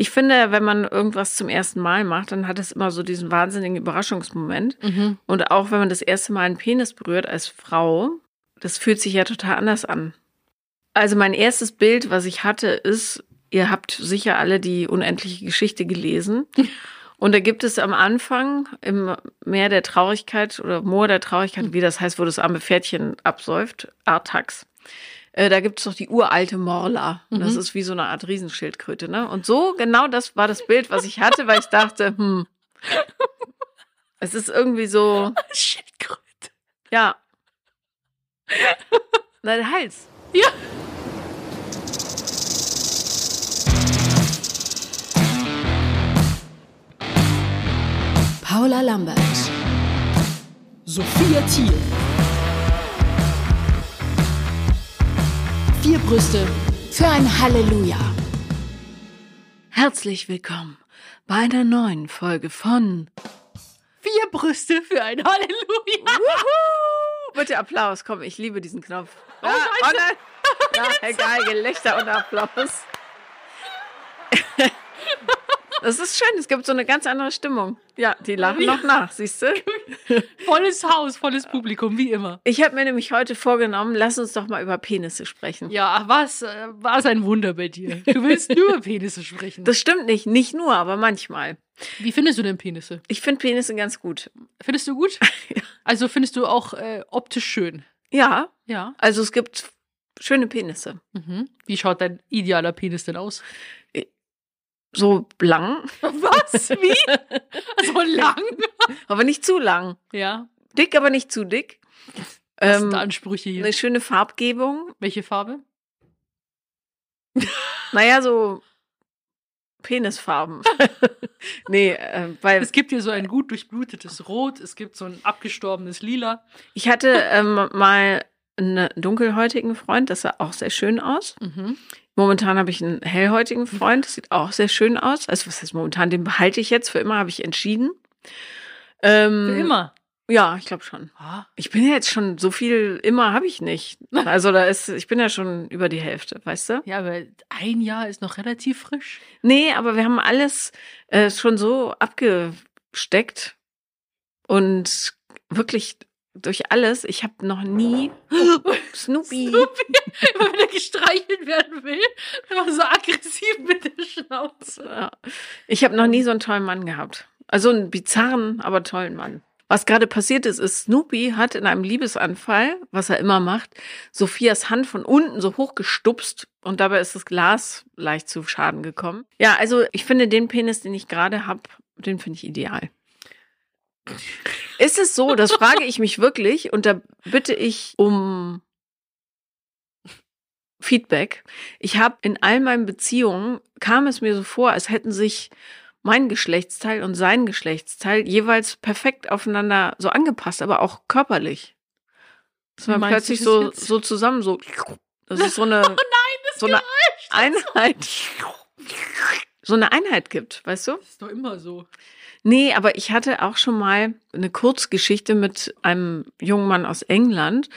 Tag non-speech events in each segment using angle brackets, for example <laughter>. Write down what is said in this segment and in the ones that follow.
Ich finde, wenn man irgendwas zum ersten Mal macht, dann hat es immer so diesen wahnsinnigen Überraschungsmoment. Mhm. Und auch wenn man das erste Mal einen Penis berührt als Frau, das fühlt sich ja total anders an. Also mein erstes Bild, was ich hatte, ist, ihr habt sicher alle die unendliche Geschichte gelesen. <laughs> Und da gibt es am Anfang im Meer der Traurigkeit oder Moor der Traurigkeit, wie das heißt, wo das arme Pferdchen absäuft, Artax. Äh, da gibt es doch die uralte Morla. Und Das Mhm. ist wie so eine Art Riesenschildkröte. Ne? Und so, genau das war das Bild, was ich hatte, weil ich dachte, hm, es ist irgendwie so, <laughs> Schildkröte. ja. Na, der Hals. Ja. Paula Lambert, Sophia Thiel. Vier Brüste für ein Halleluja. Herzlich willkommen bei einer neuen Folge von Vier Brüste für ein Halleluja. Wuhu! Bitte Applaus, komm, ich liebe diesen Knopf. Oh, Ja, Scheiße. nein. <laughs> Ja, egal, Gelächter und Applaus. <laughs> Das ist schön, es gibt so eine ganz andere Stimmung. Ja, die lachen noch nach, siehst du? <laughs> Volles Haus, volles Publikum, wie immer. Ich habe mir nämlich heute vorgenommen, lass uns doch mal über Penisse sprechen. Ja, was, äh, was ein Wunder bei dir. Du willst nur über <laughs> Penisse sprechen. Das stimmt nicht, nicht nur, aber manchmal. wie findest du denn Penisse? Ich finde Penisse ganz gut. Findest du gut? <laughs> Also findest du auch äh, optisch schön? Ja, Ja. also es gibt schöne Penisse. Mhm. Wie schaut dein idealer Penis denn aus? So lang, <laughs> Was? Wie? so <laughs> lang? aber nicht zu lang. Ja. Dick, aber nicht zu dick. Sind Ähm, Ansprüche hier? eine schöne Farbgebung. Welche Farbe? <laughs> Naja, so Penisfarben. nee, äh, weil Es gibt hier so ein gut durchblutetes Rot, es gibt so ein abgestorbenes Lila. ich hatte ähm, mal einen dunkelhäutigen Freund, das sah auch sehr schön aus. Mhm. Momentan habe ich einen hellhäutigen Freund, das sieht auch sehr schön aus. Also was heißt momentan, den behalte ich jetzt, für immer habe ich entschieden. Ähm, Für immer. Ja, ich glaube schon. Ah, Ich bin ja jetzt schon so viel immer habe ich nicht. <laughs> Also da ist, ich bin ja schon über die Hälfte, weißt du? ja, aber ein Jahr ist noch relativ frisch. Nee, aber wir haben alles äh, schon so abgesteckt und wirklich durch alles. Ich habe noch nie <laughs> Snoopy. Immer wenn er gestreichelt werden will, immer so aggressiv <laughs> mit der Schnauze. Ich habe noch nie so einen tollen Mann gehabt. Also einen bizarren, aber tollen Mann. Was gerade passiert ist, ist, Snoopy hat in einem Liebesanfall, was er immer macht, Sophias Hand von unten so hochgestupst und dabei ist das Glas leicht zu Schaden gekommen. Ja, also ich finde den Penis, den ich gerade habe, den finde ich ideal. <laughs> Ist es so, das frage ich mich wirklich und da bitte ich um Feedback. Ich habe in all meinen Beziehungen, kam es mir so vor, als hätten sich mein Geschlechtsteil und sein Geschlechtsteil jeweils perfekt aufeinander so angepasst, aber auch körperlich. Meinst du plötzlich das so, so zusammen so, das ist so eine, <laughs> Das so eine Einheit, so eine Einheit gibt, weißt du? ist doch immer so. Nee, aber ich hatte auch schon mal eine Kurzgeschichte mit einem jungen Mann aus England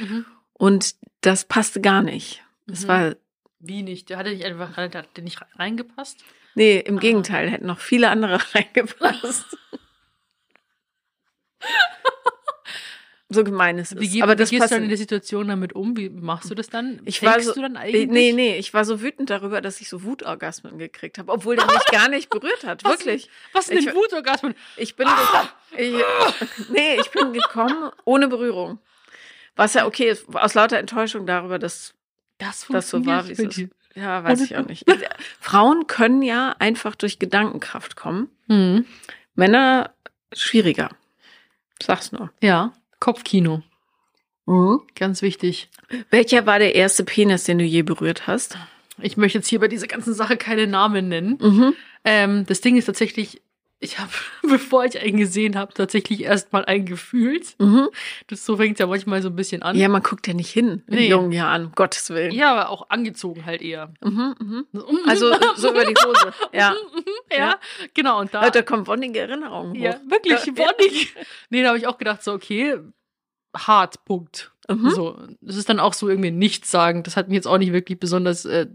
und das passte gar nicht. Es Mhm. war, Wie nicht? Der hatte nicht einfach hat der nicht reingepasst? nee, im Ah. Gegenteil, hätten noch viele andere <laughs> reingepasst. <laughs> so gemein ist es. Wie, ge- aber wie das gehst passt du dann in der Situation damit um? Wie machst du das dann? Ich war so, du dann eigentlich? nee, nee, ich war so wütend darüber, dass ich so Wutorgasmen gekriegt habe, obwohl der mich gar nicht berührt hat, <laughs> Was- wirklich. Was denn Ich- Wutorgasmen? Ich bin, ge- ich, nee, ich bin gekommen ohne Berührung. Was ja okay ist, aus lauter Enttäuschung darüber, dass Das das so war, wie es ist. dir. Ja, weiß ich auch nicht. <laughs> Frauen können ja einfach durch Gedankenkraft kommen. Mhm. Männer schwieriger. Sag's nur. Ja, Kopfkino. Mhm. Ganz wichtig. Welcher war der erste Penis, den du je berührt hast? Ich möchte jetzt hier bei dieser ganzen Sache keine Namen nennen. Mhm. Ähm, das Ding ist tatsächlich, ich habe, <laughs> bevor ich einen gesehen habe, tatsächlich erstmal einen gefühlt. Mhm. Das so fängt ja manchmal so ein bisschen an. Ja, man guckt ja nicht hin in Nee. jungen Jahren, um Gottes Willen. Ja, aber auch angezogen halt eher. Mhm, mhm. So, Also so über die Hose. <laughs> Ja. ja, ja. genau. Und da, Da kommt wonnige Erinnerungen hoch. ja, wirklich, Ja. bonnig. Nee, da habe ich auch gedacht, so, okay, hart, Punkt. Mhm. So, das ist dann auch so irgendwie nichts sagen. Das hat mich jetzt auch nicht wirklich besonders, äh,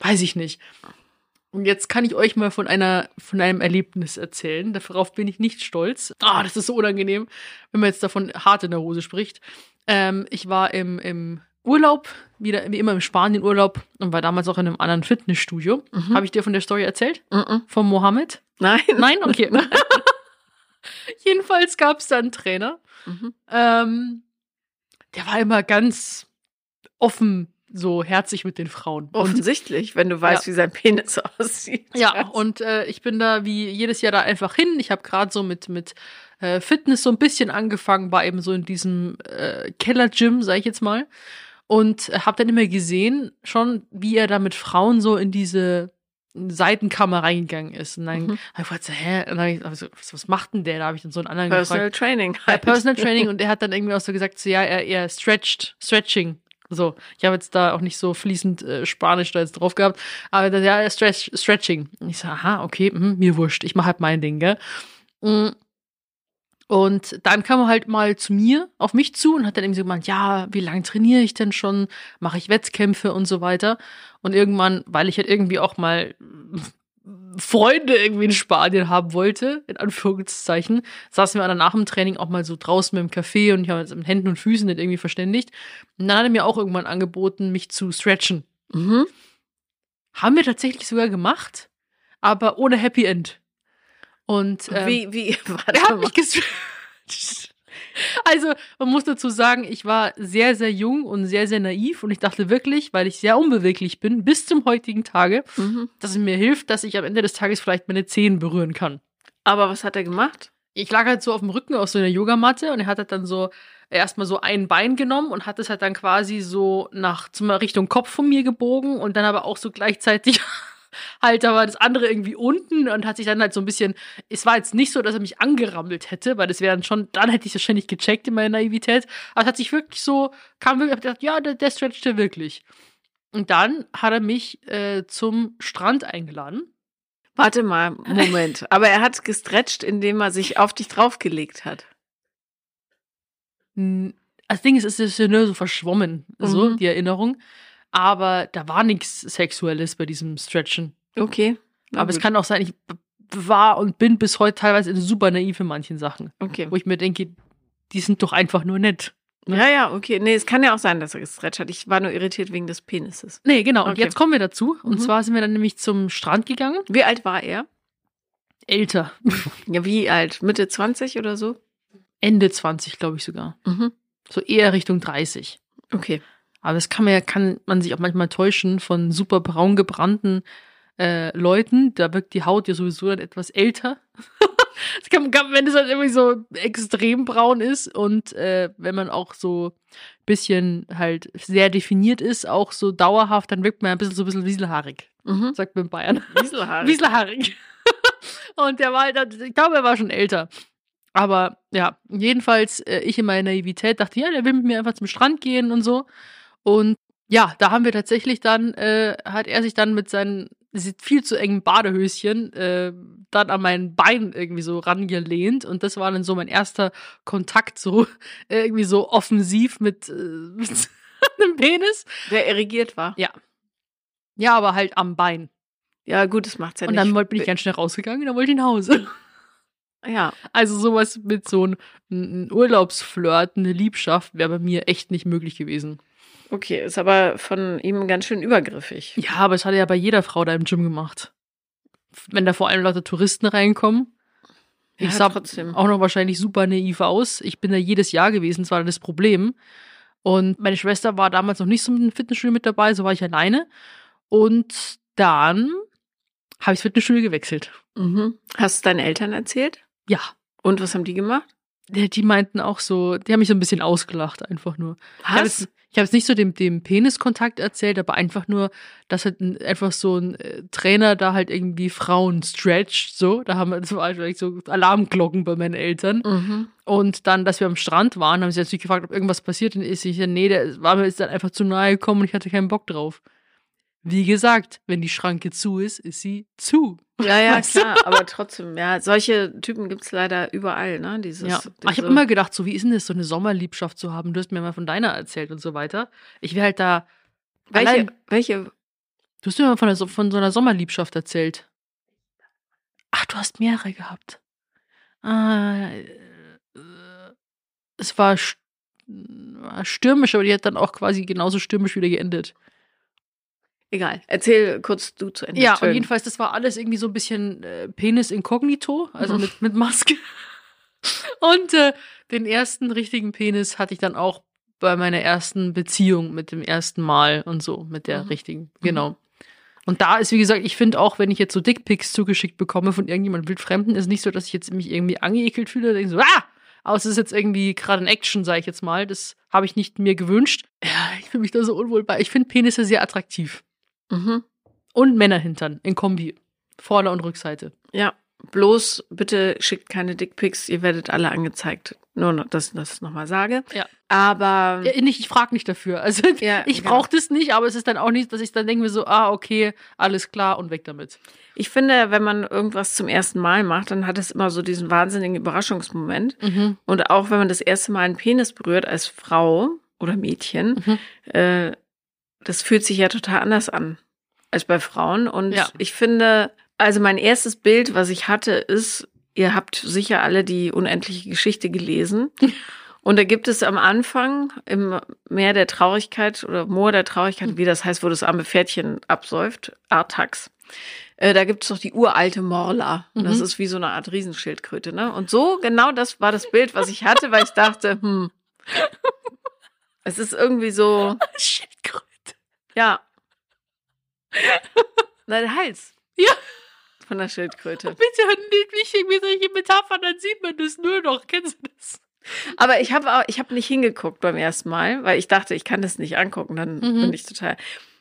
weiß ich nicht. Und jetzt kann ich euch mal von einer, von einem Erlebnis erzählen. Darauf bin ich nicht stolz. Ah, das ist so unangenehm, wenn man jetzt davon hart in der Hose spricht. Ähm, ich war im, im Urlaub, wieder wie immer im Spanien-Urlaub und war damals auch in einem anderen Fitnessstudio. Mhm. Habe ich dir von der Story erzählt? Mhm. Von Mohammed? Nein. Nein? Okay. <laughs> <laughs> Jedenfalls gab es da einen Trainer. Mhm. Ähm, der war immer ganz offen, so herzig mit den Frauen. Und Offensichtlich, wenn du weißt, Ja. wie sein Penis <laughs> aussieht. Ja, und äh, ich bin da wie jedes Jahr da einfach hin. Ich habe gerade so mit mit äh, Fitness so ein bisschen angefangen, war eben so in diesem äh, Keller-Gym, sag ich jetzt mal, und äh, habe dann immer gesehen, schon wie er da mit Frauen so in diese Seitenkammer reingegangen ist. Und dann Mhm. hab ich gefragt, so, hä? Und dann hab ich, also, was, macht denn der? Da habe ich dann so einen anderen Personal gefragt. Training. Ja, Halt. Personal <laughs> Training und er hat dann irgendwie auch so gesagt, so ja, er, er stretched, stretching. So, ich habe jetzt da auch nicht so fließend äh, Spanisch da jetzt drauf gehabt, aber dann, ja, stretch, stretching. Und ich so, aha, okay, hm, mir wurscht, ich mache halt mein Ding, gell. Mm. Und dann kam er halt mal zu mir, auf mich zu und hat dann irgendwie so gemeint, ja, wie lange trainiere ich denn schon? Mache ich Wettkämpfe und so weiter. Und irgendwann, weil ich halt irgendwie auch mal Freunde irgendwie in Spanien haben wollte, in Anführungszeichen, saßen wir dann nach dem Training auch mal so draußen mit dem Café und ich habe uns mit Händen und Füßen nicht irgendwie verständigt. Und dann hat er mir auch irgendwann angeboten, mich zu stretchen. Mhm. Haben wir tatsächlich sogar gemacht, aber ohne Happy End. Und ähm, Wie, wie, <laughs> warte er hat mal. mich gestretcht. Also, man muss dazu sagen, ich war sehr, sehr jung und sehr, sehr naiv und ich dachte wirklich, weil ich sehr unbeweglich bin, bis zum heutigen Tage, Mhm. dass es mir hilft, dass ich am Ende des Tages vielleicht meine Zehen berühren kann. Aber was hat er gemacht? Ich lag halt so auf dem Rücken auf so einer Yogamatte und er hat halt dann so erstmal so ein Bein genommen und hat es halt dann quasi so nach zum Richtung Kopf von mir gebogen und dann aber auch so gleichzeitig <laughs> halt aber das andere irgendwie unten und hat sich dann halt so ein bisschen es war jetzt nicht so, dass er mich angerammelt hätte, weil das wäre dann schon dann hätte ich es wahrscheinlich gecheckt in meiner Naivität, aber es hat sich wirklich so kam wirklich hab gedacht, ja, der, der stretchte wirklich. Und dann hat er mich äh, zum Strand eingeladen. Warte mal, Moment. <laughs> Aber er hat gestretcht, indem er sich auf dich draufgelegt hat. Das Ding ist, es ist ja nur so verschwommen, so Mhm. die Erinnerung. Aber da war nichts Sexuelles bei diesem Stretchen. Okay. Aber es gut. kann auch sein, ich war und bin bis heute teilweise super naiv in manchen Sachen. Okay. Wo ich mir denke, die sind doch einfach nur nett. Ja, ja, okay. Nee, es kann ja auch sein, dass er gestretcht hat. Ich war nur irritiert wegen des Penises. Nee, genau. Und Okay. jetzt kommen wir dazu. Und Mhm. zwar sind wir dann nämlich zum Strand gegangen. Wie alt war er? Älter. <laughs> Ja, wie alt? Mitte 20 oder so? Ende 20, glaube ich sogar. Mhm. So eher Richtung 30. Okay. Aber das kann man ja, kann man sich auch manchmal täuschen von super braun gebrannten äh, Leuten. Da wirkt die Haut ja sowieso dann etwas älter. <laughs> das kann, kann, wenn es halt irgendwie so extrem braun ist und äh, wenn man auch so ein bisschen halt sehr definiert ist, auch so dauerhaft, dann wirkt man ja ein bisschen so ein bisschen wieselhaarig, Mhm. sagt man in Bayern. Wieselhaare. Wieselhaarig. <laughs> <laughs> und der war halt, ich glaube, er war schon älter. Aber ja, jedenfalls, äh, ich in meiner Naivität dachte, ja, der will mit mir einfach zum Strand gehen und so. Und ja, da haben wir tatsächlich dann, äh, hat er sich dann mit seinen viel zu engen Badehöschen äh, dann an mein Bein irgendwie so rangelehnt. Und das war dann so mein erster Kontakt, so äh, <laughs> irgendwie so offensiv mit, äh, <laughs> mit einem Penis. Der irrigiert war. Ja, aber halt am Bein. Ja, gut, das macht's ja und nicht. dann wollte- bin ich ganz schnell rausgegangen und dann wollte ich nach Hause. Ja, Also sowas mit so einem ein Urlaubsflirt, eine Liebschaft wäre bei mir echt nicht möglich gewesen. Okay. Ist aber von ihm ganz schön übergriffig. Ja, aber es hat er ja bei jeder Frau da im Gym gemacht. Wenn da vor allem Leute Touristen reinkommen. Ja, ich sah trotzdem. auch noch wahrscheinlich super naiv aus. Ich bin da jedes Jahr gewesen, das war das Problem. Und meine Schwester war damals noch nicht so mit dem Fitnessstudio mit dabei, so war ich alleine. Und dann habe ich das Fitnessstudio gewechselt. Mhm. Hast du deinen Eltern erzählt? Ja. Und was haben die gemacht? Die die meinten auch so, die haben mich so ein bisschen ausgelacht, einfach nur. Ich habe Was? ich hab jetzt nicht so dem, dem Peniskontakt erzählt, aber einfach nur, dass halt ein, einfach so ein äh, Trainer da halt irgendwie Frauen stretcht, so. Da haben wir, das war eigentlich so Alarmglocken bei meinen Eltern. Mhm. Und dann, dass wir am Strand waren, haben sie natürlich gefragt, ob irgendwas passiert und ist. Ich, ja, nee, der war mir jetzt dann einfach zu nahe gekommen und ich hatte keinen Bock drauf. Wie gesagt, wenn die Schranke zu ist, ist sie zu. Ja, ja, klar, aber trotzdem, ja, solche Typen gibt's leider überall, ne? Dieses, Ja, diese, ich habe immer gedacht, so wie ist denn das, so eine Sommerliebschaft zu haben? Du hast mir mal von deiner erzählt und so weiter. Ich wäre halt da welche, allein- welche, Du hast mir mal von, der, So- von so einer Sommerliebschaft erzählt. Ach, du hast mehrere gehabt. Ah, äh, es war stürmisch, aber die hat dann auch quasi genauso stürmisch wieder geendet. Egal. Erzähl kurz du zu Ende. Ja, und jedenfalls, das war alles irgendwie so ein bisschen äh, Penis inkognito, also Mhm. mit, mit Maske. <laughs> Und äh, den ersten richtigen Penis hatte ich dann auch bei meiner ersten Beziehung mit dem ersten Mal und so, mit der Mhm. richtigen, genau. Und da ist, wie gesagt, ich finde auch, wenn ich jetzt so Dickpics zugeschickt bekomme von irgendjemand wildfremden, ist nicht so, dass ich jetzt mich irgendwie angeekelt fühle, denke so, ah! Aber es ist jetzt irgendwie gerade ein Action, sage ich jetzt mal. Das habe ich nicht mir gewünscht. Ja, ich fühle mich da so unwohl bei. Ich finde Penisse sehr attraktiv. Mhm. Und Männerhintern in Kombi. Vorder- und Rückseite. Ja, bloß bitte schickt keine Dickpics, ihr werdet alle angezeigt. Nur, noch, dass ich das nochmal sage. Ja. Aber Ja, nicht, ich frage nicht dafür. Also Ja, <laughs> ich genau. brauche das nicht, aber es ist dann auch nicht, dass ich dann denke mir so, ah, okay, alles klar und weg damit. ich finde, wenn man irgendwas zum ersten Mal macht, dann hat es immer so diesen wahnsinnigen Überraschungsmoment. Und auch wenn man das erste Mal einen Penis berührt als Frau oder Mädchen, Mhm. äh, das fühlt sich ja total anders an als bei Frauen. Und Ja. ich finde, also mein erstes Bild, was ich hatte, ist, ihr habt sicher alle die unendliche Geschichte gelesen. Und da gibt es am Anfang im Meer der Traurigkeit oder Moor der Traurigkeit, wie das heißt, wo das arme Pferdchen absäuft, Artax. Äh, da gibt es doch die uralte Morla. Und Das Mhm. ist wie so eine Art Riesenschildkröte, ne? Und so, genau das war das Bild, was ich hatte, weil ich dachte, hm, <laughs> es ist irgendwie so, Schildkröte. Ja. <laughs> Na, der Hals. Ja. Von der Schildkröte. <laughs> Bitte nicht, nicht irgendwie solche Metaphern, dann sieht man das nur noch. Kennst du das? Aber ich habe ich habe nicht hingeguckt beim ersten Mal, weil ich dachte, ich kann das nicht angucken, dann Mhm. bin ich total.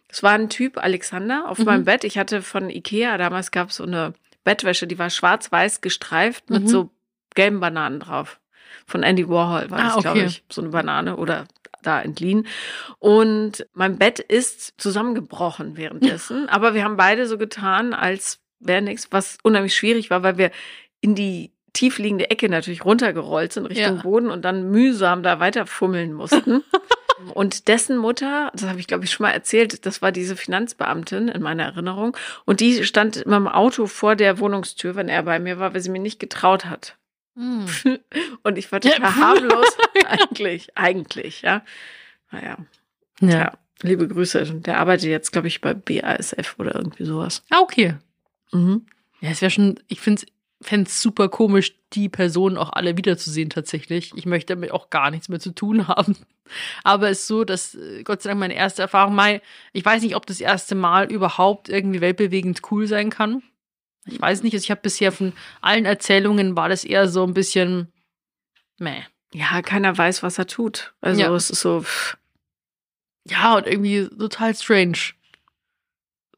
Es war ein Typ, Alexander, auf Mhm. meinem Bett. Ich hatte von Ikea, damals gab es so eine Bettwäsche, die war schwarz-weiß gestreift mit Mhm. so gelben Bananen drauf. Von Andy Warhol war Ah, das, glaube okay. ich. So eine Banane oder da entliehen. Und mein Bett ist zusammengebrochen währenddessen. aber wir haben beide so getan, als wäre nichts, was unheimlich schwierig war, weil wir in die tiefliegende Ecke natürlich runtergerollt sind Richtung Ja. Boden und dann mühsam da weiter fummeln mussten. <laughs> Und dessen Mutter, das habe ich glaube ich schon mal erzählt, das war diese Finanzbeamtin in meiner Erinnerung. Und die stand immer im Auto vor der Wohnungstür, wenn er bei mir war, weil sie mir nicht getraut hat. <laughs> Und ich war total harmlos. <laughs> eigentlich, eigentlich, ja. Naja, Ja. ja. Liebe Grüße. Der arbeitet jetzt, glaube ich, bei BASF oder irgendwie sowas. Ah, okay. Mhm. Ja, es wäre schon, ich finde es super komisch, die Personen auch alle wiederzusehen tatsächlich. Ich möchte damit auch gar nichts mehr zu tun <laughs> haben. Aber es ist so, dass äh, Gott sei Dank meine erste Erfahrung, Mai, ich weiß nicht, ob das erste Mal überhaupt irgendwie weltbewegend cool sein kann. Ich weiß nicht, also ich habe bisher von allen Erzählungen war das eher so ein bisschen meh. Ja, keiner weiß, was er tut. Also Ja. es ist so pff, Ja, und irgendwie total strange.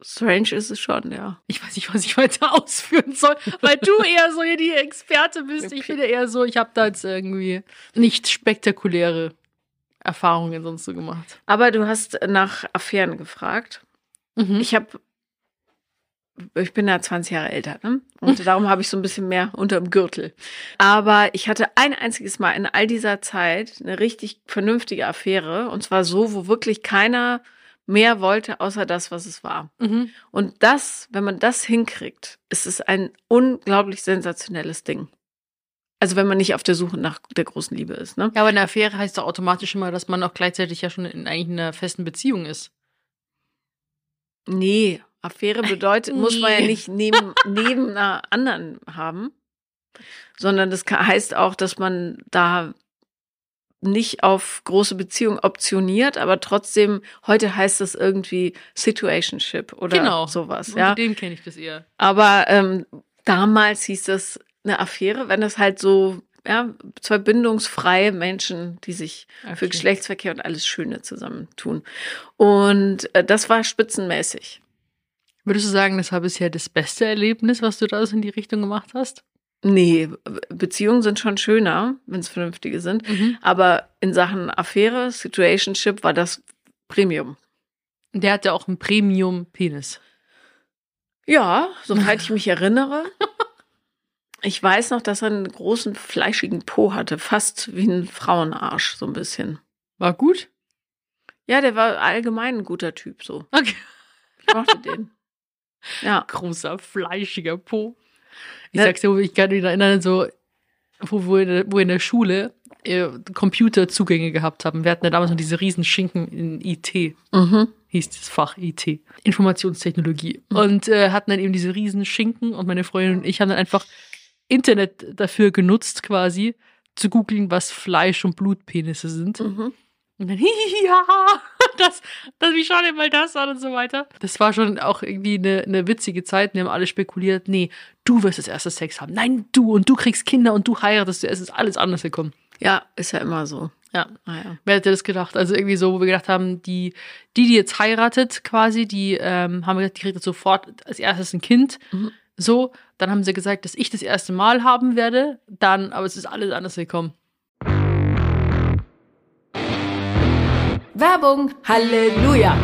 strange ist es schon, ja. Ich weiß nicht, was ich weiter <laughs> ausführen soll, weil du eher so hier die Experte bist. Ich Okay. finde eher so, ich habe da jetzt irgendwie nicht spektakuläre Erfahrungen sonst so gemacht. Aber du hast nach Affären gefragt. Mhm. Ich habe, ich bin ja 20 Jahre älter, ne? Und <laughs> darum habe ich so ein bisschen mehr unterm Gürtel. Aber ich hatte ein einziges Mal in all dieser Zeit eine richtig vernünftige Affäre. Und zwar so, wo wirklich keiner mehr wollte, außer das, was es war. Mhm. Und das, wenn man das hinkriegt, ist es ein unglaublich sensationelles Ding. Also wenn man nicht auf der Suche nach der großen Liebe ist, ne? Ja, aber eine Affäre heißt doch automatisch immer, dass man auch gleichzeitig ja schon in eigentlich einer festen Beziehung ist. Nee, Affäre bedeutet, muss man ja nicht neben, <laughs> neben einer anderen haben, sondern das heißt auch, dass man da nicht auf große Beziehung optioniert, aber trotzdem, heute heißt das irgendwie Situationship oder genau. sowas, ja. dem kenne ich das eher. Aber ähm, damals hieß das eine Affäre, wenn das halt so, ja, zwei bindungsfreie Menschen, die sich für Okay. Geschlechtsverkehr und alles Schöne zusammentun. Und äh, das war spitzenmäßig. Würdest du sagen, das war bisher das beste Erlebnis, was du da so in die Richtung gemacht hast? Nee, Beziehungen sind schon schöner, wenn es vernünftige sind. Mhm. Aber in Sachen Affäre, Situationship war das Premium. Der hat ja auch einen Premium-Penis. Ja, soweit ich mich erinnere. <laughs> Ich weiß noch, dass er einen großen, fleischigen Po hatte, fast wie ein Frauenarsch, so ein bisschen. War gut? Ja, der war allgemein ein guter Typ, so. Okay. mochte den. Ja. Großer, fleischiger Po. Ich Ne- sag's dir, ich kann mich erinnern, so, wo, wo, in der, wo in der Schule äh, Computerzugänge gehabt haben. Wir hatten ja damals noch diese riesen Schinken in IT. Mhm. hieß das Fach IT, Informationstechnologie. Und äh, hatten dann eben diese riesen Schinken und meine Freundin und ich haben dann einfach Internet dafür genutzt, quasi zu googeln, was Fleisch- und Blutpenisse sind. Mhm. Und dann, <laughs> haha, das, das, wie schau dir mal das an und so weiter. Das war schon auch irgendwie eine, eine witzige Zeit. Wir haben alle spekuliert, nee, du wirst das erste Sex haben. Nein, du und du kriegst Kinder und du heiratest, es ist alles anders gekommen. Ja, ist ja immer so. Ja. Naja. Wer hätte das gedacht? Also irgendwie so, wo wir gedacht haben, die, die, die jetzt heiratet, quasi, die ähm, haben wir gesagt, die kriegt jetzt sofort als erstes ein Kind. Mhm. So, dann haben sie gesagt, dass ich das erste Mal haben werde. Dann, aber es ist alles anders gekommen. Werbung. Halleluja.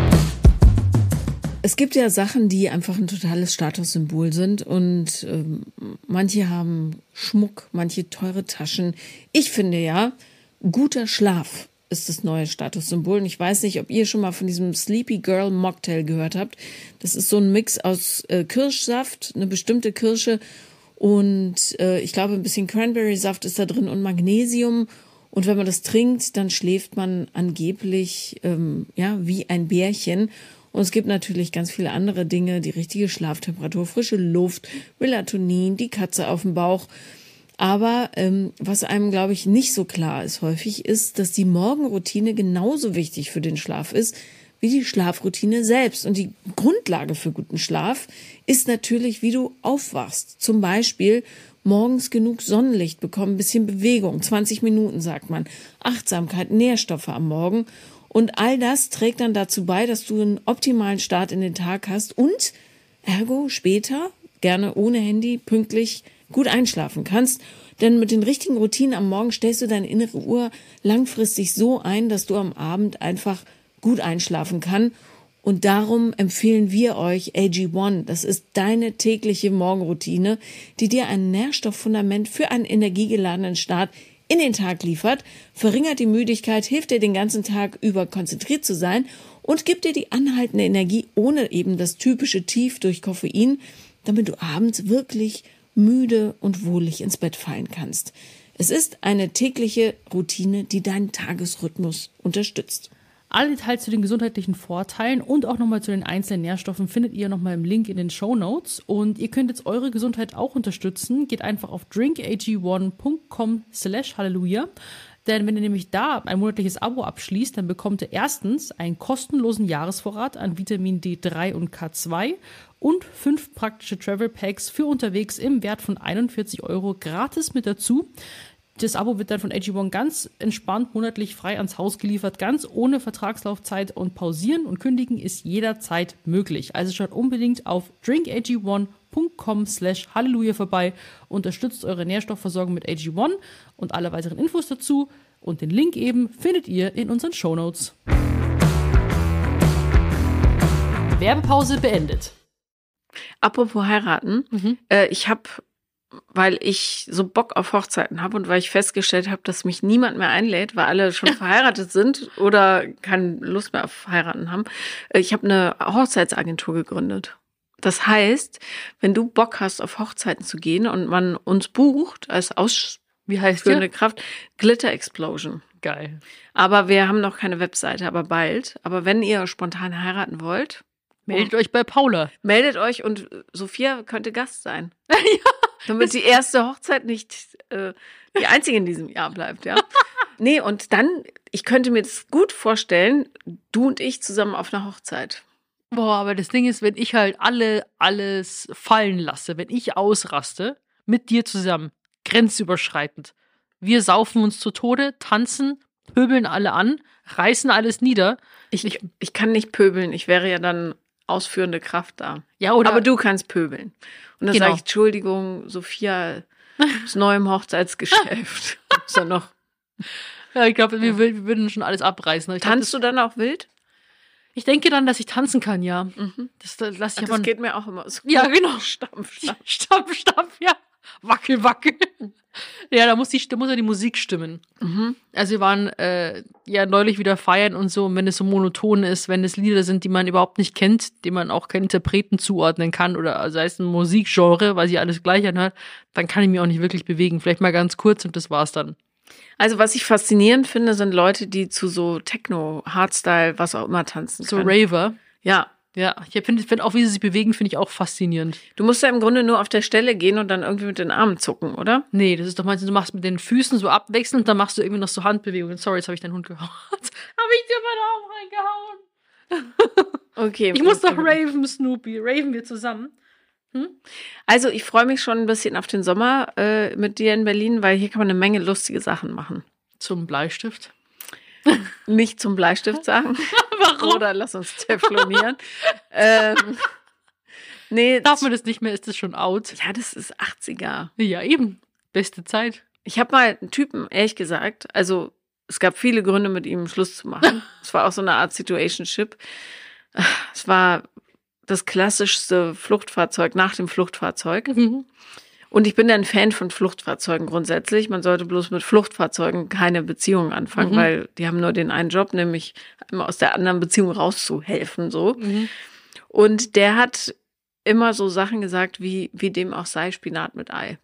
Es gibt ja Sachen, die einfach ein totales Statussymbol sind und ähm, manche haben Schmuck, manche teure Taschen. Ich finde ja, guter Schlaf ist das neue Statussymbol. Und ich weiß nicht, ob ihr schon mal von diesem Sleepy Girl Mocktail gehört habt. Das ist so ein Mix aus äh, Kirschsaft, eine bestimmte Kirsche und äh, ich glaube ein bisschen Cranberry-Saft ist da drin und Magnesium. Und wenn man das trinkt, dann schläft man angeblich ähm, ja wie ein Bärchen. Und es gibt natürlich ganz viele andere Dinge, die richtige Schlaftemperatur, frische Luft, Melatonin, die Katze auf dem Bauch. Aber ähm, was einem, glaube ich, nicht so klar ist häufig, ist, dass die Morgenroutine genauso wichtig für den Schlaf ist wie die Schlafroutine selbst. Und die Grundlage für guten Schlaf ist natürlich, wie du aufwachst. Zum Beispiel morgens genug Sonnenlicht bekommen, bisschen Bewegung, 20 Minuten sagt man, Achtsamkeit, Nährstoffe am Morgen. Und all das trägt dann dazu bei, dass du einen optimalen Start in den Tag hast und ergo später, gerne ohne Handy, pünktlich gut einschlafen kannst. Denn mit den richtigen Routinen am Morgen stellst du deine innere Uhr langfristig so ein, dass du am Abend einfach gut einschlafen kann. Und darum empfehlen wir euch AG1. Das ist deine tägliche Morgenroutine, die dir ein Nährstofffundament für einen energiegeladenen Start in den Tag liefert, verringert die Müdigkeit, hilft dir den ganzen Tag über konzentriert zu sein und gibt dir die anhaltende Energie ohne eben das typische Tief durch Koffein, damit du abends wirklich müde und wohlig ins Bett fallen kannst. Es ist eine tägliche Routine, die deinen Tagesrhythmus unterstützt. Alle Details zu den gesundheitlichen Vorteilen und auch nochmal zu den einzelnen Nährstoffen findet ihr nochmal im Link in den Show Notes. Und ihr könnt jetzt eure Gesundheit auch unterstützen. Geht einfach auf drinkag1.com slash halleluja. Denn wenn ihr nämlich da ein monatliches Abo abschließt, dann bekommt ihr erstens einen kostenlosen Jahresvorrat an Vitamin D3 und K2 und fünf praktische Travel Packs für unterwegs im Wert von 41 Euro gratis mit dazu. Das Abo wird dann von AG1 ganz entspannt monatlich frei ans Haus geliefert, ganz ohne Vertragslaufzeit und pausieren und kündigen ist jederzeit möglich. Also schaut unbedingt auf drinkag1.com slash halleluja vorbei, unterstützt eure Nährstoffversorgung mit AG1 und alle weiteren Infos dazu und den Link eben findet ihr in unseren Shownotes. Werbepause beendet. Apropos heiraten, Mhm. äh, ich habe, weil ich so Bock auf Hochzeiten habe und weil ich festgestellt habe, dass mich niemand mehr einlädt, weil alle schon verheiratet sind oder keine Lust mehr auf heiraten haben, äh, ich habe eine Hochzeitsagentur gegründet. Das heißt, wenn du Bock hast, auf Hochzeiten zu gehen und man uns bucht als Wie heißt ausführende ihr? Kraft, Glitter Explosion. Geil. Aber wir haben noch keine Webseite, aber bald. Aber wenn ihr spontan heiraten wollt, Meldet euch bei Paula. Meldet euch und Sophia könnte Gast sein. <laughs> Damit die erste Hochzeit nicht äh, die einzige in diesem Jahr bleibt, ja. <laughs> nee, und dann, ich könnte mir das gut vorstellen, du und ich zusammen auf einer Hochzeit. Boah, aber das Ding ist, wenn ich halt alle alles fallen lasse, wenn ich ausraste, mit dir zusammen, grenzüberschreitend. Wir saufen uns zu Tode, tanzen, pöbeln alle an, reißen alles nieder. Ich, ich, ich kann nicht pöbeln, ich wäre ja dann ausführende Kraft da. Ja, oder Aber du kannst pöbeln. Und dann Genau. sage ich, Entschuldigung, Sophia <laughs> ist neu im Hochzeitsgeschäft. <laughs> ist ja noch. Ja, ich glaube, wir, wir würden schon alles abreißen. Ich, glaub, Tanzt du dann auch wild? das, ich denke dann, dass ich tanzen kann, ja. Mhm. Das, das lasse Ach, ich das aber. geht mir auch immer so. Ja, genau. <laughs> Stampf, stampf. Stampf, stampf, ja. Wackel, wackel. Ja, da muss, die, da muss ja die Musik stimmen. Mhm. Also wir waren äh, ja neulich wieder feiern und so, und wenn es so monoton ist, wenn es Lieder sind, die man überhaupt nicht kennt, die man auch keinen Interpreten zuordnen kann oder sei es ein Musikgenre, weil sich alles gleich anhört, dann kann ich mich auch nicht wirklich bewegen. Vielleicht mal ganz kurz und das war's dann. Also was ich faszinierend finde, sind Leute, die zu so Techno, Hardstyle, was auch immer tanzen So können. Raver. ja, Ja, ich finde find auch, wie sie sich bewegen, finde ich auch faszinierend. du musst ja im Grunde nur auf der Stelle gehen und dann irgendwie mit den Armen zucken, oder? Nee, das ist doch meistens, du machst mit den Füßen so abwechselnd, dann machst du irgendwie noch so Handbewegungen. Sorry, jetzt habe ich deinen Hund gehauen. <laughs> habe ich dir meinen Arm reingehauen. <laughs> Okay. Ich muss doch raven, Snoopy. Raven wir zusammen. Also ich freue mich schon ein bisschen auf den Sommer äh, mit dir in Berlin, weil hier kann man eine Menge lustige Sachen machen. Zum Bleistift. <laughs> Nicht zum Bleistift sagen. <laughs> Warum? Oder lass uns teflonieren. <laughs> ähm, nee, Darf man das nicht mehr? Ist das schon out? ja, das ist 80er. Ja, eben. Beste Zeit. Ich habe mal einen Typen, ehrlich gesagt, also es gab viele Gründe, mit ihm Schluss zu machen. es war auch so eine Art Situationship. Es war das klassischste Fluchtfahrzeug nach dem Fluchtfahrzeug. Und ich bin ja ein Fan von Fluchtfahrzeugen grundsätzlich. Man sollte bloß mit Fluchtfahrzeugen keine Beziehung anfangen, Mhm. weil die haben nur den einen Job, nämlich immer aus der anderen Beziehung rauszuhelfen, so. Mhm. Und der hat immer so Sachen gesagt, wie, wie dem auch sei, Spinat mit Ei.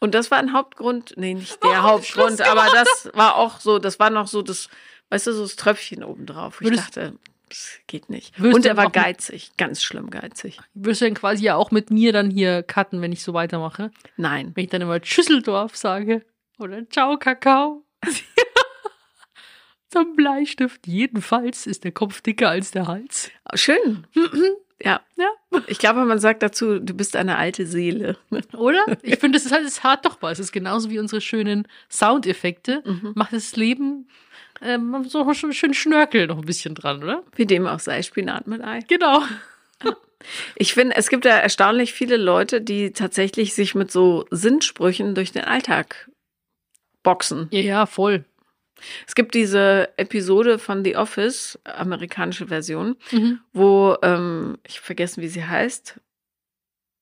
Und das war ein Hauptgrund, nee, nicht der <laughs> Hauptgrund, aber das war auch so, das war noch so das, weißt du, so das Tröpfchen obendrauf. Ich Würdest- dachte, das geht nicht. Würdest Und er war geizig, ganz schlimm geizig. Wirst du dann quasi ja auch mit mir dann hier cutten, wenn ich so weitermache? Nein. Wenn ich dann immer Schüsseldorf sage. Oder Ciao, Kakao. <laughs> Zum Bleistift. Jedenfalls ist der Kopf dicker als der Hals. Schön. Ja. Ja. Ich glaube, man sagt dazu, du bist eine alte Seele. <laughs> Oder? Ich finde, das ist halt, es hat doch was. Es ist genauso wie unsere schönen Soundeffekte. Mhm. Macht das Leben ähm, so schon schön Schnörkel noch ein bisschen dran, oder? Wie dem auch sei, Spinat mit Ei. Genau. <laughs> Ich finde, es gibt ja erstaunlich viele Leute, die tatsächlich sich mit so Sinnsprüchen durch den Alltag boxen. Ja, ja, voll. Es gibt diese Episode von The Office, amerikanische Version, Mhm. wo, ähm, ich vergessen, wie sie heißt,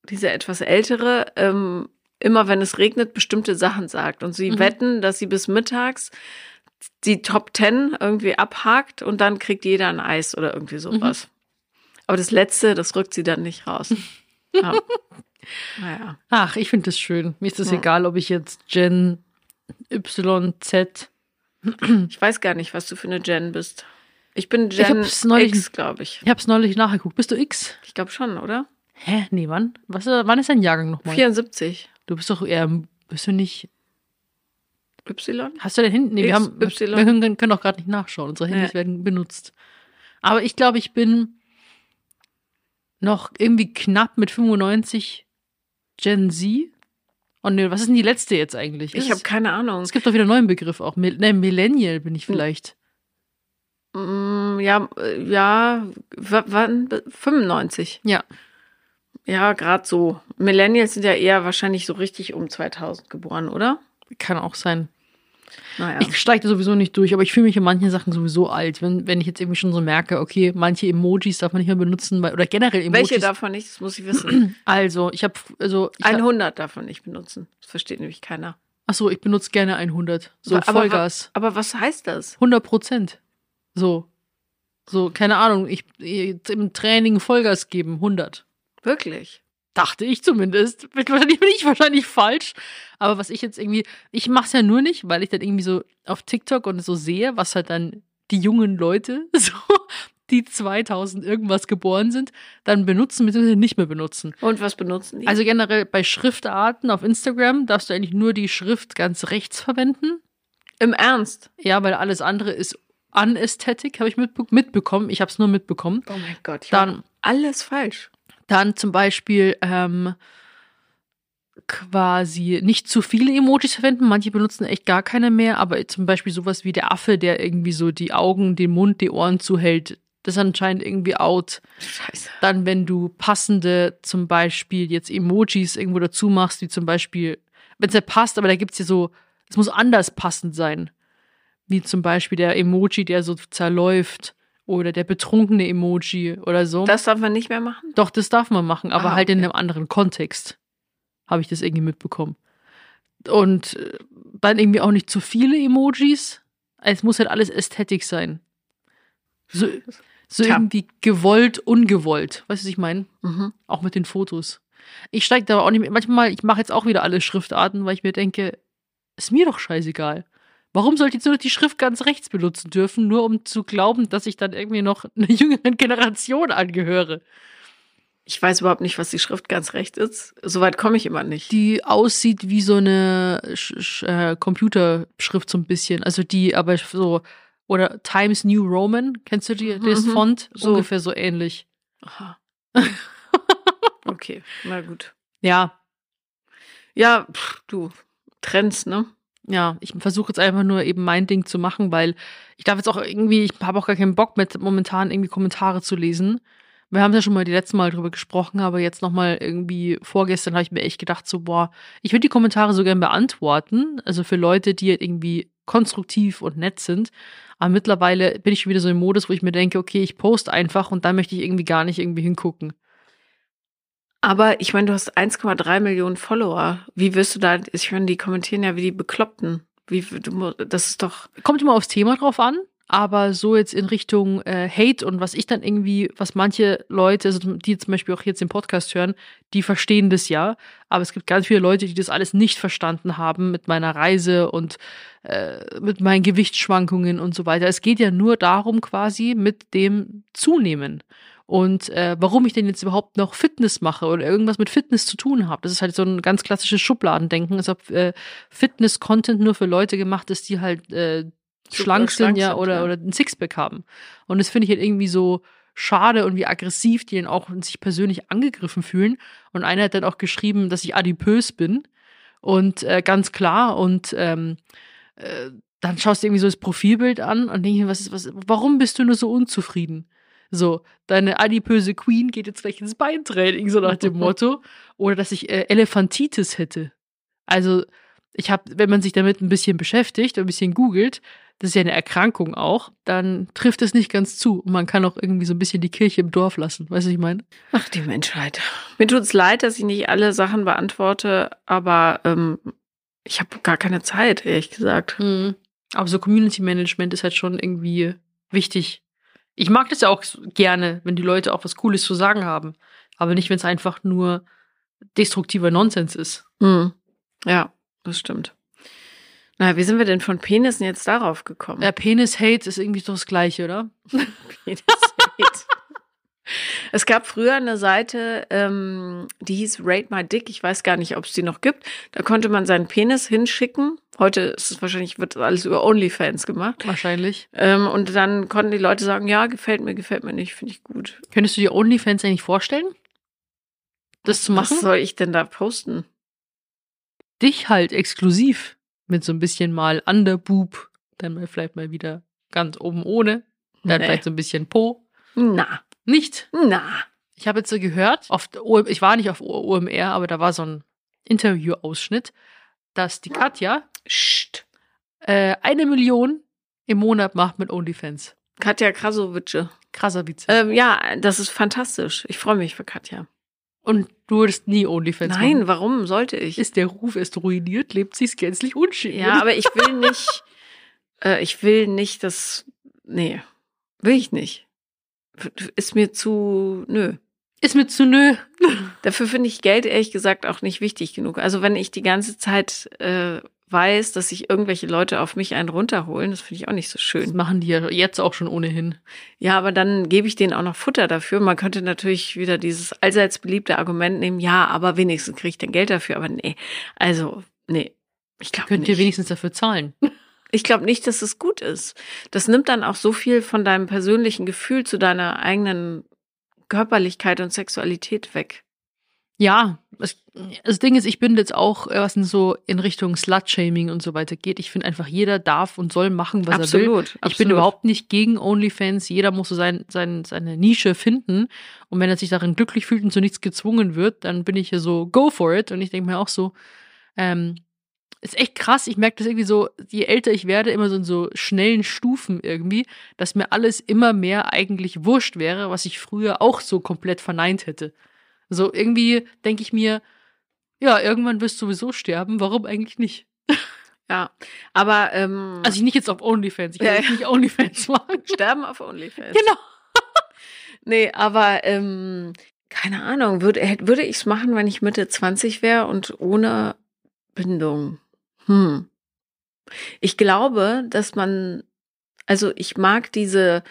diese etwas ältere, ähm, immer wenn es regnet, bestimmte Sachen sagt. Und sie Mhm. wetten, dass sie bis mittags die Top Ten irgendwie abhakt und dann kriegt jeder ein Eis oder irgendwie sowas. Aber das Letzte, das rückt sie dann nicht raus. <laughs> Ja. Naja. Ach, ich finde das schön. Mir ist das Ja. egal, ob ich jetzt Gen Y, Z. Ich weiß gar nicht, was du für eine Gen bist. Ich bin Ich Gen hab's neulich- X, glaube ich. Ich habe es neulich nachgeguckt. Bist du X? Ich glaube schon, oder? Hä? Nee, wann? Was, wann ist dein Jahrgang nochmal? 74. Du bist doch eher, bist du nicht, Y? hast du denn hinten? Nee, wir, haben, wir können, können auch gerade nicht nachschauen. Unsere Handys Ja. werden benutzt. Aber ich glaube, ich bin noch irgendwie knapp mit 95 Gen Z. Oh nee, was ist denn die letzte jetzt eigentlich? Ich habe keine Ahnung. Es gibt doch wieder einen neuen Begriff auch. Mil ne, Millennial bin ich vielleicht. Mm, Ja, äh, ja, w- wann? 95. Ja. Ja, gerade so. Millennials sind ja eher wahrscheinlich so richtig um 2000 geboren, oder? Kann auch sein. Naja. Ich steige da sowieso nicht durch, aber ich fühle mich in manchen Sachen sowieso alt. Wenn, wenn ich jetzt irgendwie schon so merke, okay, manche Emojis darf man nicht mehr benutzen, weil, oder generell Emojis. Welche davon nicht? Das muss ich wissen. Also, ich habe, also, ich hab, 100 davon nicht benutzen. Das versteht nämlich keiner. ach so, ich benutze gerne 100. So Aber- aber- Vollgas. Aber was heißt das? 100 Prozent. So. So, keine Ahnung, ich, im Training Vollgas geben, 100. Wirklich? Dachte ich zumindest. Bin ich wahrscheinlich falsch. Aber was ich jetzt irgendwie, ich mache es ja nur nicht, weil ich dann irgendwie so auf TikTok und so sehe, was halt dann die jungen Leute, <laughs> so, die 2000 irgendwas geboren sind, dann benutzen bzw. nicht mehr benutzen. Und was benutzen die? Also generell bei Schriftarten auf Instagram darfst du eigentlich nur die Schrift ganz rechts verwenden. im Ernst? Ja, weil alles andere ist Unästhetik, habe ich mitbe mitbekommen. Ich habe es nur mitbekommen. Oh mein Gott. Ich Dann- alles falsch. Dann zum Beispiel ähm, quasi nicht zu viele Emojis verwenden. Manche benutzen echt gar keine mehr, aber zum Beispiel sowas wie der Affe, der irgendwie so die Augen, den Mund, die Ohren zuhält. Das ist anscheinend irgendwie out. Scheiße. Dann, wenn du passende, zum Beispiel jetzt Emojis irgendwo dazu machst, wie zum Beispiel, wenn es ja passt, aber da gibt's ja so, es muss anders passend sein. Wie zum Beispiel der Emoji, der so zerläuft. Oder der betrunkene Emoji oder so. Das darf man nicht mehr machen? Doch, das darf man machen, aber Ah, halt in einem anderen Kontext. Habe ich das irgendwie mitbekommen. Und äh, dann irgendwie auch nicht zu viele Emojis. Es muss halt alles Ästhetik sein. So, so Tja. irgendwie gewollt, ungewollt. Weißt du, was ich meine? Mhm. Auch mit den Fotos. Ich steige da auch nicht mit. Manchmal, ich mache jetzt auch wieder alle Schriftarten, weil ich mir denke, ist mir doch scheißegal. Warum sollte ich jetzt nur noch die Schrift ganz rechts benutzen dürfen, nur um zu glauben, dass ich dann irgendwie noch einer jüngeren Generation angehöre? Ich weiß überhaupt nicht, was die Schrift ganz recht ist. Soweit komme ich immer nicht. Die aussieht wie so eine Sch Sch äh, Computerschrift so ein bisschen. Also die aber so, oder Times New Roman, kennst du die, das Mhm. Font? So. Ungefähr so ähnlich. Aha. <laughs> Okay, na gut. Ja, Ja, pff, du, Trends, ne? ja, ich versuche jetzt einfach nur eben mein Ding zu machen, weil ich darf jetzt auch irgendwie, ich habe auch gar keinen Bock mit momentan irgendwie Kommentare zu lesen. Wir haben ja schon mal die letzten Mal drüber gesprochen, aber jetzt nochmal irgendwie vorgestern habe ich mir echt gedacht, so, boah, ich würde die Kommentare so gern beantworten. Also für Leute, die halt irgendwie konstruktiv und nett sind. Aber mittlerweile bin ich wieder so im Modus, wo ich mir denke, okay, ich poste einfach und dann möchte ich irgendwie gar nicht irgendwie hingucken. Aber ich meine, du hast 1,3 Millionen Follower. Wie wirst du da, ich meine, die kommentieren ja wie die Bekloppten. Wie, du, das ist doch, kommt immer aufs Thema drauf an, aber so jetzt in Richtung äh, Hate und was ich dann irgendwie, was manche Leute, also die zum Beispiel auch jetzt den Podcast hören, die verstehen das ja, aber es gibt ganz viele Leute, die das alles nicht verstanden haben mit meiner Reise und äh, mit meinen Gewichtsschwankungen und so weiter. Es geht ja nur darum quasi mit dem Zunehmen. Und äh, warum ich denn jetzt überhaupt noch Fitness mache oder irgendwas mit Fitness zu tun habe. Das ist halt so ein ganz klassisches Schubladendenken, als ob äh, Fitness-Content nur für Leute gemacht ist, die halt äh, schlank sind, ja, oder, ja. oder ein Sixpack haben. Und das finde ich halt irgendwie so schade und wie aggressiv die dann auch sich persönlich angegriffen fühlen. Und einer hat dann auch geschrieben, dass ich adipös bin. Und äh, ganz klar. Und ähm, äh, dann schaust du irgendwie so das Profilbild an und denkst, dir, was ist, was, warum bist du nur so unzufrieden? So, deine adipöse Queen geht jetzt gleich ins Beintraining, so nach dem <laughs> Motto. Oder dass ich äh, Elefantitis hätte. Also, ich habe, wenn man sich damit ein bisschen beschäftigt und ein bisschen googelt, das ist ja eine Erkrankung auch, dann trifft es nicht ganz zu. Und man kann auch irgendwie so ein bisschen die Kirche im Dorf lassen. Weißt du, was ich meine? ach, die Menschheit. Mir tut's leid, dass ich nicht alle Sachen beantworte, aber ähm, ich habe gar keine Zeit, ehrlich gesagt. Mhm. Aber so Community Management ist halt schon irgendwie wichtig. Ich mag das ja auch gerne, wenn die Leute auch was Cooles zu sagen haben. Aber nicht, wenn es einfach nur destruktiver Nonsens ist. Hm. Ja, das stimmt. Na, wie sind wir denn von Penissen jetzt darauf gekommen? Der Penis-Hate ist irgendwie doch das Gleiche, oder? <laughs> Penis-Hate. Es gab früher eine Seite, ähm, die hieß Rate My Dick. Ich weiß gar nicht, ob es die noch gibt. Da konnte man seinen Penis hinschicken. Heute ist es wahrscheinlich, wird alles über OnlyFans gemacht. Wahrscheinlich. Ähm, und dann konnten die Leute sagen, ja, gefällt mir, gefällt mir nicht, finde ich gut. Könntest du dir OnlyFans eigentlich vorstellen? Das zu machen? Was soll ich denn da posten? Dich halt exklusiv mit so ein bisschen mal Underboob, dann mal vielleicht mal wieder ganz oben ohne, dann Nee. vielleicht so ein bisschen Po. Na, Nicht? na. Ich habe jetzt so gehört, auf, ich war nicht auf OMR, aber da war so ein Interviewausschnitt, dass die Katja Psst. äh, eine Million im Monat macht mit OnlyFans. Katja Krasowice. Witz. Ähm, ja, das ist fantastisch. Ich freue mich für Katja. Und du würdest nie OnlyFans Nein, machen. warum sollte ich? Ist der Ruf erst ruiniert, lebt sie es gänzlich unschön. Ja, aber ich will nicht, <laughs> äh, ich will nicht, dass, nee, will ich nicht. Ist mir zu, nö. Ist mir zu nö. Dafür finde ich Geld ehrlich gesagt auch nicht wichtig genug. Also wenn ich die ganze Zeit äh, weiß, dass sich irgendwelche Leute auf mich einen runterholen, das finde ich auch nicht so Das schön. machen die ja jetzt auch schon ohnehin. Ja, aber dann gebe ich denen auch noch Futter dafür. Man könnte natürlich wieder dieses allseits beliebte Argument nehmen, ja, aber wenigstens kriege ich dann Geld dafür. Aber nee, also, nee. Ich glaube Könnt ihr nicht. wenigstens dafür zahlen. <laughs> Ich glaube nicht, dass es gut ist. Das nimmt dann auch so viel von deinem persönlichen Gefühl zu deiner eigenen Körperlichkeit und Sexualität weg. Ja, das, das Ding ist, ich bin jetzt auch, was denn so in Richtung Slut-Shaming und so weiter geht. Ich finde einfach, jeder darf und soll machen, was er will. absolut. Ich absolut. bin überhaupt nicht gegen OnlyFans. Jeder muss so sein, sein, seine Nische finden. Und wenn er sich darin glücklich fühlt und zu nichts gezwungen wird, dann bin ich hier so, go for it. Und ich denke mir auch so, ähm, ist echt krass. Ich merke das irgendwie so, je älter ich werde, immer so in so schnellen Stufen irgendwie, dass mir alles immer mehr eigentlich wurscht wäre, was ich früher auch so komplett verneint hätte. So irgendwie denke ich mir, Ja, irgendwann wirst du sowieso sterben. Warum eigentlich nicht? Ja, aber ähm, Also ich nicht jetzt auf OnlyFans. Ich will Ja, ja. nicht OnlyFans machen. sterben auf OnlyFans. Genau. Nee, aber ähm, keine Ahnung, würde, würde ich es machen, wenn ich Mitte 20 wäre und ohne Bindung? Hm. Ich glaube, dass man, also ich mag diese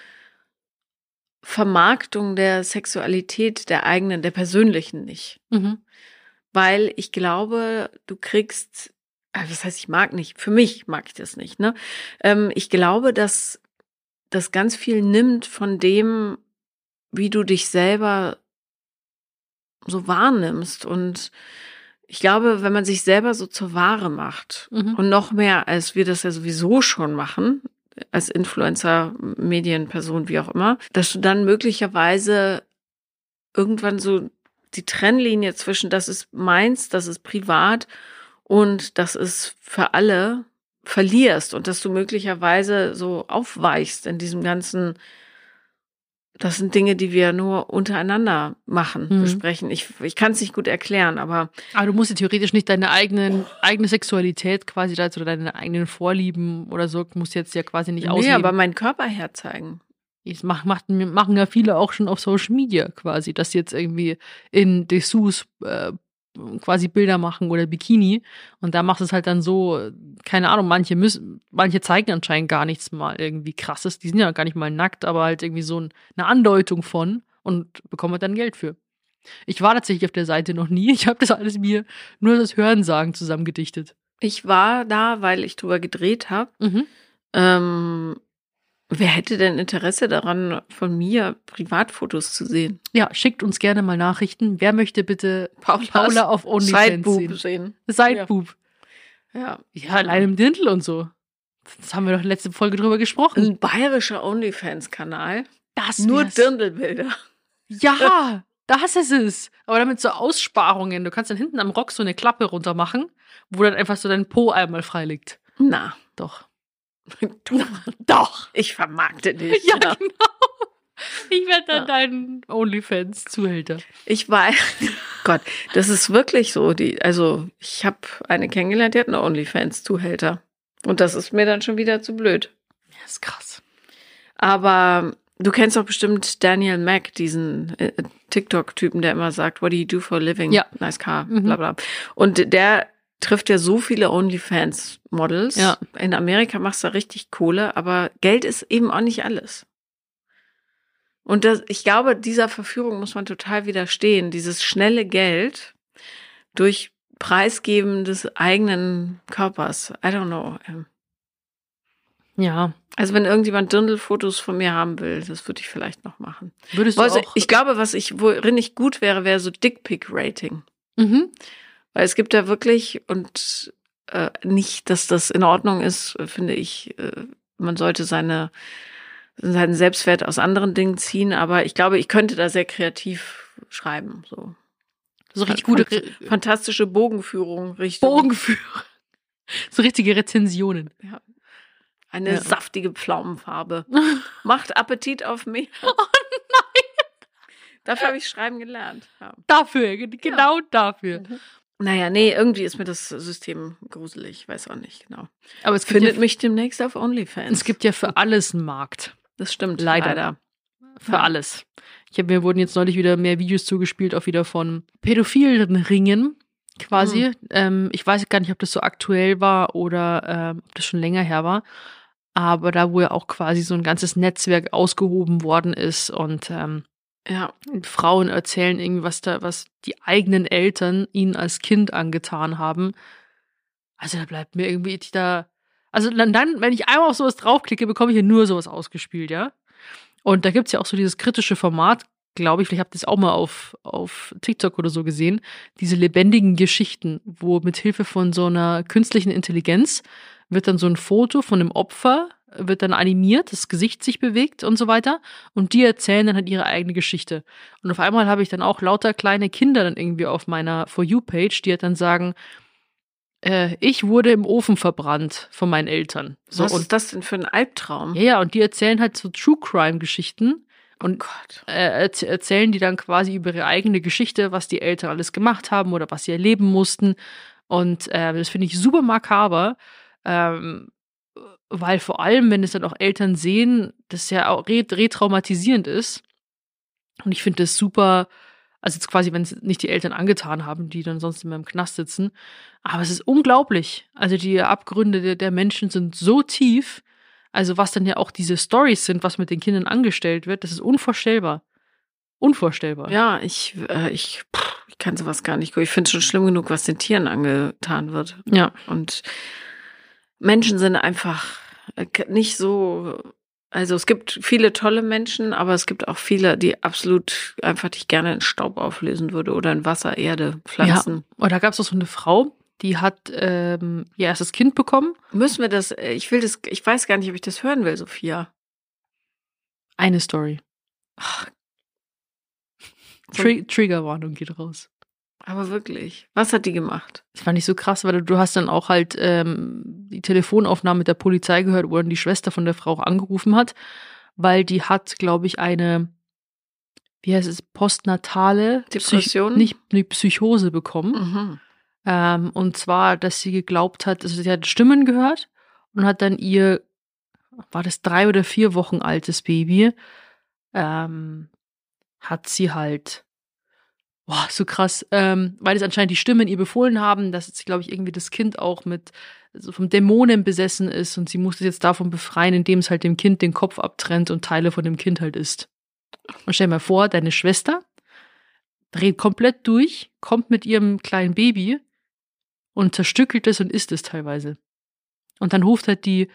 Vermarktung der Sexualität der eigenen, der persönlichen nicht. Mhm. Weil ich glaube, du kriegst, äh, was heißt, ich mag nicht, für mich mag ich das nicht, ne? Ähm, ich glaube, dass das ganz viel nimmt von dem, wie du dich selber so wahrnimmst. Und ich glaube, wenn man sich selber so zur Ware macht Mhm. und noch mehr, als wir das ja sowieso schon machen, als Influencer, Medienperson, wie auch immer, dass du dann möglicherweise irgendwann so die Trennlinie zwischen das ist meins, das ist privat und das ist für alle verlierst und dass du möglicherweise so aufweichst in diesem ganzen, das sind Dinge, die wir nur untereinander machen, Mhm. besprechen. Ich, ich kann es nicht gut erklären, aber Aber du musst ja theoretisch nicht deine eigenen, eigene Sexualität quasi da oder deine eigenen Vorlieben oder so, musst jetzt ja quasi nicht nee, ausleben. aber meinen Körper herzeigen. Das macht, macht, machen ja viele auch schon auf Social Media quasi, dass sie jetzt irgendwie in Dessous äh, quasi Bilder machen oder Bikini und da macht es halt dann so, keine Ahnung, manche müssen, manche zeigen anscheinend gar nichts mal irgendwie krasses, die sind ja gar nicht mal nackt, aber halt irgendwie so ein, eine Andeutung von und bekommen halt dann Geld für. Ich war tatsächlich auf der Seite noch nie, <laughs> ich habe das alles mir nur das Hörensagen zusammengedichtet. Ich war da, weil ich drüber gedreht habe. Mhm. Ähm, wer hätte denn Interesse daran, von mir Privatfotos zu sehen? Ja, schickt uns gerne mal Nachrichten. Wer möchte bitte Paulas Paula auf OnlyFans sehen? sehen. Sideboob. Ja. Ja, allein im Dirndl und so. Das haben wir doch letzte Folge drüber gesprochen. Ein bayerischer OnlyFans-Kanal. Das Nur. Dirndlbilder. Ja, <laughs> das ist es. Aber damit so Aussparungen. Du kannst dann hinten am Rock so eine Klappe runter machen, wo dann einfach so dein Po einmal frei liegt. Na, Doch. <laughs> du, Doch. ich vermarkte dich. Ja, genau. Ich werde dann Ja. dein OnlyFans-Zuhälter. Ich weiß, Gott, das ist wirklich so. Die, also ich habe eine kennengelernt, die hat eine OnlyFans-Zuhälter. Und das ist mir dann schon wieder zu blöd. Das ist krass. Aber du kennst doch bestimmt Daniel Mack, diesen äh, TikTok-Typen, der immer sagt, what do you do for a living? Ja. Nice car, Mhm. bla bla. Und der trifft ja so viele OnlyFans-Models. Ja. In Amerika machst du richtig Kohle, aber Geld ist eben auch nicht alles. Und das, ich glaube, dieser Verführung muss man total widerstehen. Dieses schnelle Geld durch Preisgeben des eigenen Körpers. I don't know. Ähm, Ja. Also wenn irgendjemand Dirndl-Fotos von mir haben will, das würde ich vielleicht noch machen. Würdest du Also, auch. ich glaube, was ich, worin ich gut wäre, wäre so Dickpick-Rating. mhm. Weil es gibt ja wirklich und äh, nicht, dass das in Ordnung ist, finde ich. Äh, man sollte seine seinen Selbstwert aus anderen Dingen ziehen, aber ich glaube, ich könnte da sehr kreativ schreiben. So So richtig gute fantastische Bogenführung, Richtung Bogenführer. <laughs> So richtige Rezensionen. eine Ja. saftige Pflaumenfarbe. <laughs> Macht Appetit auf mich. Oh nein! Dafür habe ich schreiben gelernt. Ja. Dafür, ge- genau dafür. Naja, nee, irgendwie ist mir das System gruselig. Ich weiß auch nicht genau. Aber es Findet ja, mich demnächst auf OnlyFans. es gibt ja für alles einen Markt. das stimmt. Leider. Leider. Für Ja. alles. Ich hab, mir wurden jetzt neulich wieder mehr Videos zugespielt, auch wieder von pädophilen Ringen quasi. Ähm, ich weiß gar nicht, ob das so aktuell war oder ähm, ob das schon länger her war. Aber da, wo ja auch quasi so ein ganzes Netzwerk ausgehoben worden ist und ähm, Ja. Frauen erzählen irgendwie, was da, was die eigenen Eltern ihnen als Kind angetan haben. Also da bleibt mir irgendwie da. Also dann, dann, wenn ich einmal auf sowas draufklicke, bekomme ich hier nur sowas ausgespielt, ja. Und da gibt's ja auch so dieses kritische Format, glaube ich, vielleicht habt ihr es auch mal auf, auf TikTok oder so gesehen, diese lebendigen Geschichten, wo mit Hilfe von so einer künstlichen Intelligenz wird dann so ein Foto von dem Opfer, wird dann animiert, das Gesicht sich bewegt und so weiter. Und die erzählen dann halt ihre eigene Geschichte. Und auf einmal habe ich dann auch lauter kleine Kinder dann irgendwie auf meiner For You-Page, die halt dann sagen, äh, ich wurde im Ofen verbrannt von meinen Eltern. So, Was und ist das denn für ein Albtraum? ja, ja, und die erzählen halt so True Crime Geschichten Und Gott. äh, erz- erzählen die dann quasi über ihre eigene Geschichte, was die Eltern alles gemacht haben oder was sie erleben mussten. Und äh, das finde ich super makaber, ähm, weil vor allem, wenn es dann auch Eltern sehen, das ja auch re retraumatisierend ist. Und ich finde das super, also jetzt quasi, wenn es nicht die Eltern angetan haben, die dann sonst immer im Knast sitzen. Aber es ist unglaublich. Also die Abgründe der, der Menschen sind so tief. Also was dann ja auch diese Stories sind, was mit den Kindern angestellt wird, das ist unvorstellbar. Unvorstellbar. Ja, ich, äh, ich, pff, ich kann sowas gar nicht. Ich finde es schon schlimm genug, was den Tieren angetan wird. Ja. Und Menschen sind einfach äh, nicht so. Also es gibt viele tolle Menschen, aber es gibt auch viele, die absolut einfach dich gerne in Staub auflösen würde oder in Wasser, Erde, Pflanzen. Und da gab es auch so eine Frau, die hat ähm, ihr erstes Kind bekommen. Müssen wir das? äh, Ich will das. Ich weiß gar nicht, ob ich das hören will, Sophia. Eine Story. Tri Triggerwarnung geht raus. Aber wirklich, was hat die gemacht? Das fand ich so krass, weil du hast dann auch halt ähm, die Telefonaufnahme mit der Polizei gehört, wo dann die Schwester von der Frau auch angerufen hat, weil die hat, glaube ich, eine, wie heißt es, postnatale Depression? Psych nicht eine Psychose bekommen. Mhm. Ähm, und zwar, dass sie geglaubt hat, also sie hat Stimmen gehört und hat dann ihr, war das drei oder vier Wochen altes Baby, ähm, hat sie halt, boah, so krass, ähm, weil es anscheinend die Stimmen ihr befohlen haben, dass jetzt, glaube ich, irgendwie das Kind auch mit so vom Dämonen besessen ist und sie musste es jetzt davon befreien, indem es halt dem Kind den Kopf abtrennt und Teile von dem Kind halt isst. Und stell dir mal vor, deine Schwester dreht komplett durch, kommt mit ihrem kleinen Baby und zerstückelt es und isst es teilweise. Und dann ruft halt die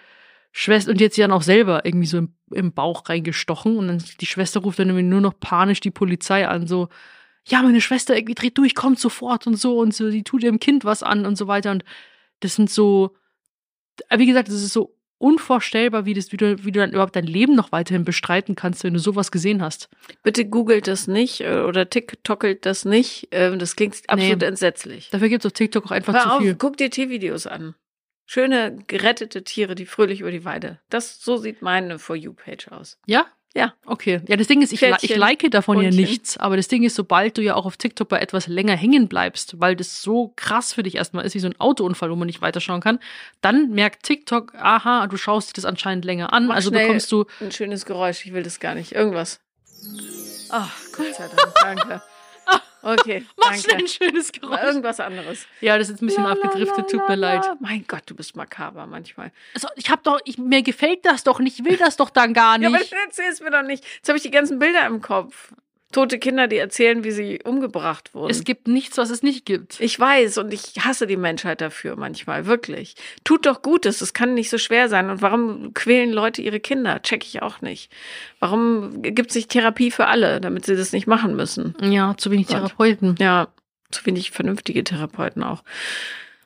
Schwester, und jetzt sie dann auch selber irgendwie so im, im Bauch reingestochen und dann die Schwester ruft dann irgendwie nur noch panisch die Polizei an, so, ja, meine Schwester irgendwie dreht durch, kommt sofort und so und so, die tut ihrem Kind was an und so weiter und das sind so, wie gesagt, das ist so unvorstellbar, wie, das, wie, du, wie du dann überhaupt dein Leben noch weiterhin bestreiten kannst, wenn du sowas gesehen hast. Bitte googelt das nicht äh, oder TikTokelt das nicht. Ähm, Das klingt absolut Nee. entsetzlich. Dafür gibt es auf TikTok auch einfach Hör zu auf, viel. guck dir Tiervideos an. Schöne gerettete Tiere, die fröhlich über die Weide. Das so sieht meine For You Page aus. Ja? Ja. Okay. Ja, das Ding ist, ich, ich like davon ja Hundchen. nichts, aber das Ding ist, sobald du ja auch auf TikTok bei etwas länger hängen bleibst, weil das so krass für dich erstmal ist, wie so ein Autounfall, wo man nicht weiterschauen kann, dann merkt TikTok, aha, du schaust dir das anscheinend länger an, Mach also bekommst du, Ein schönes Geräusch, ich will das gar nicht. Irgendwas. Ach, Gott sei Dank, danke. Okay, <laughs> mach danke. schnell ein schönes Mal Geräusch. Irgendwas anderes. Ja, das ist ein bisschen La, abgedriftet, tut mir leid. Mein Gott, du bist makaber manchmal. Also, ich hab doch, ich, mir gefällt das doch nicht, ich will das doch dann gar Ja, aber nicht. erzähl's mir doch nicht. Jetzt habe ich die ganzen Bilder im Kopf. Tote Kinder, die erzählen, wie sie umgebracht wurden. es gibt nichts, was es nicht gibt. Ich weiß und ich hasse die Menschheit dafür manchmal, wirklich. Tut doch Gutes, es kann nicht so schwer sein. Und warum quälen Leute ihre Kinder? Check ich auch nicht. Warum gibt es nicht Therapie für alle, damit sie das nicht machen müssen? Ja, zu wenig. Therapeuten. Ja, zu wenig vernünftige Therapeuten auch.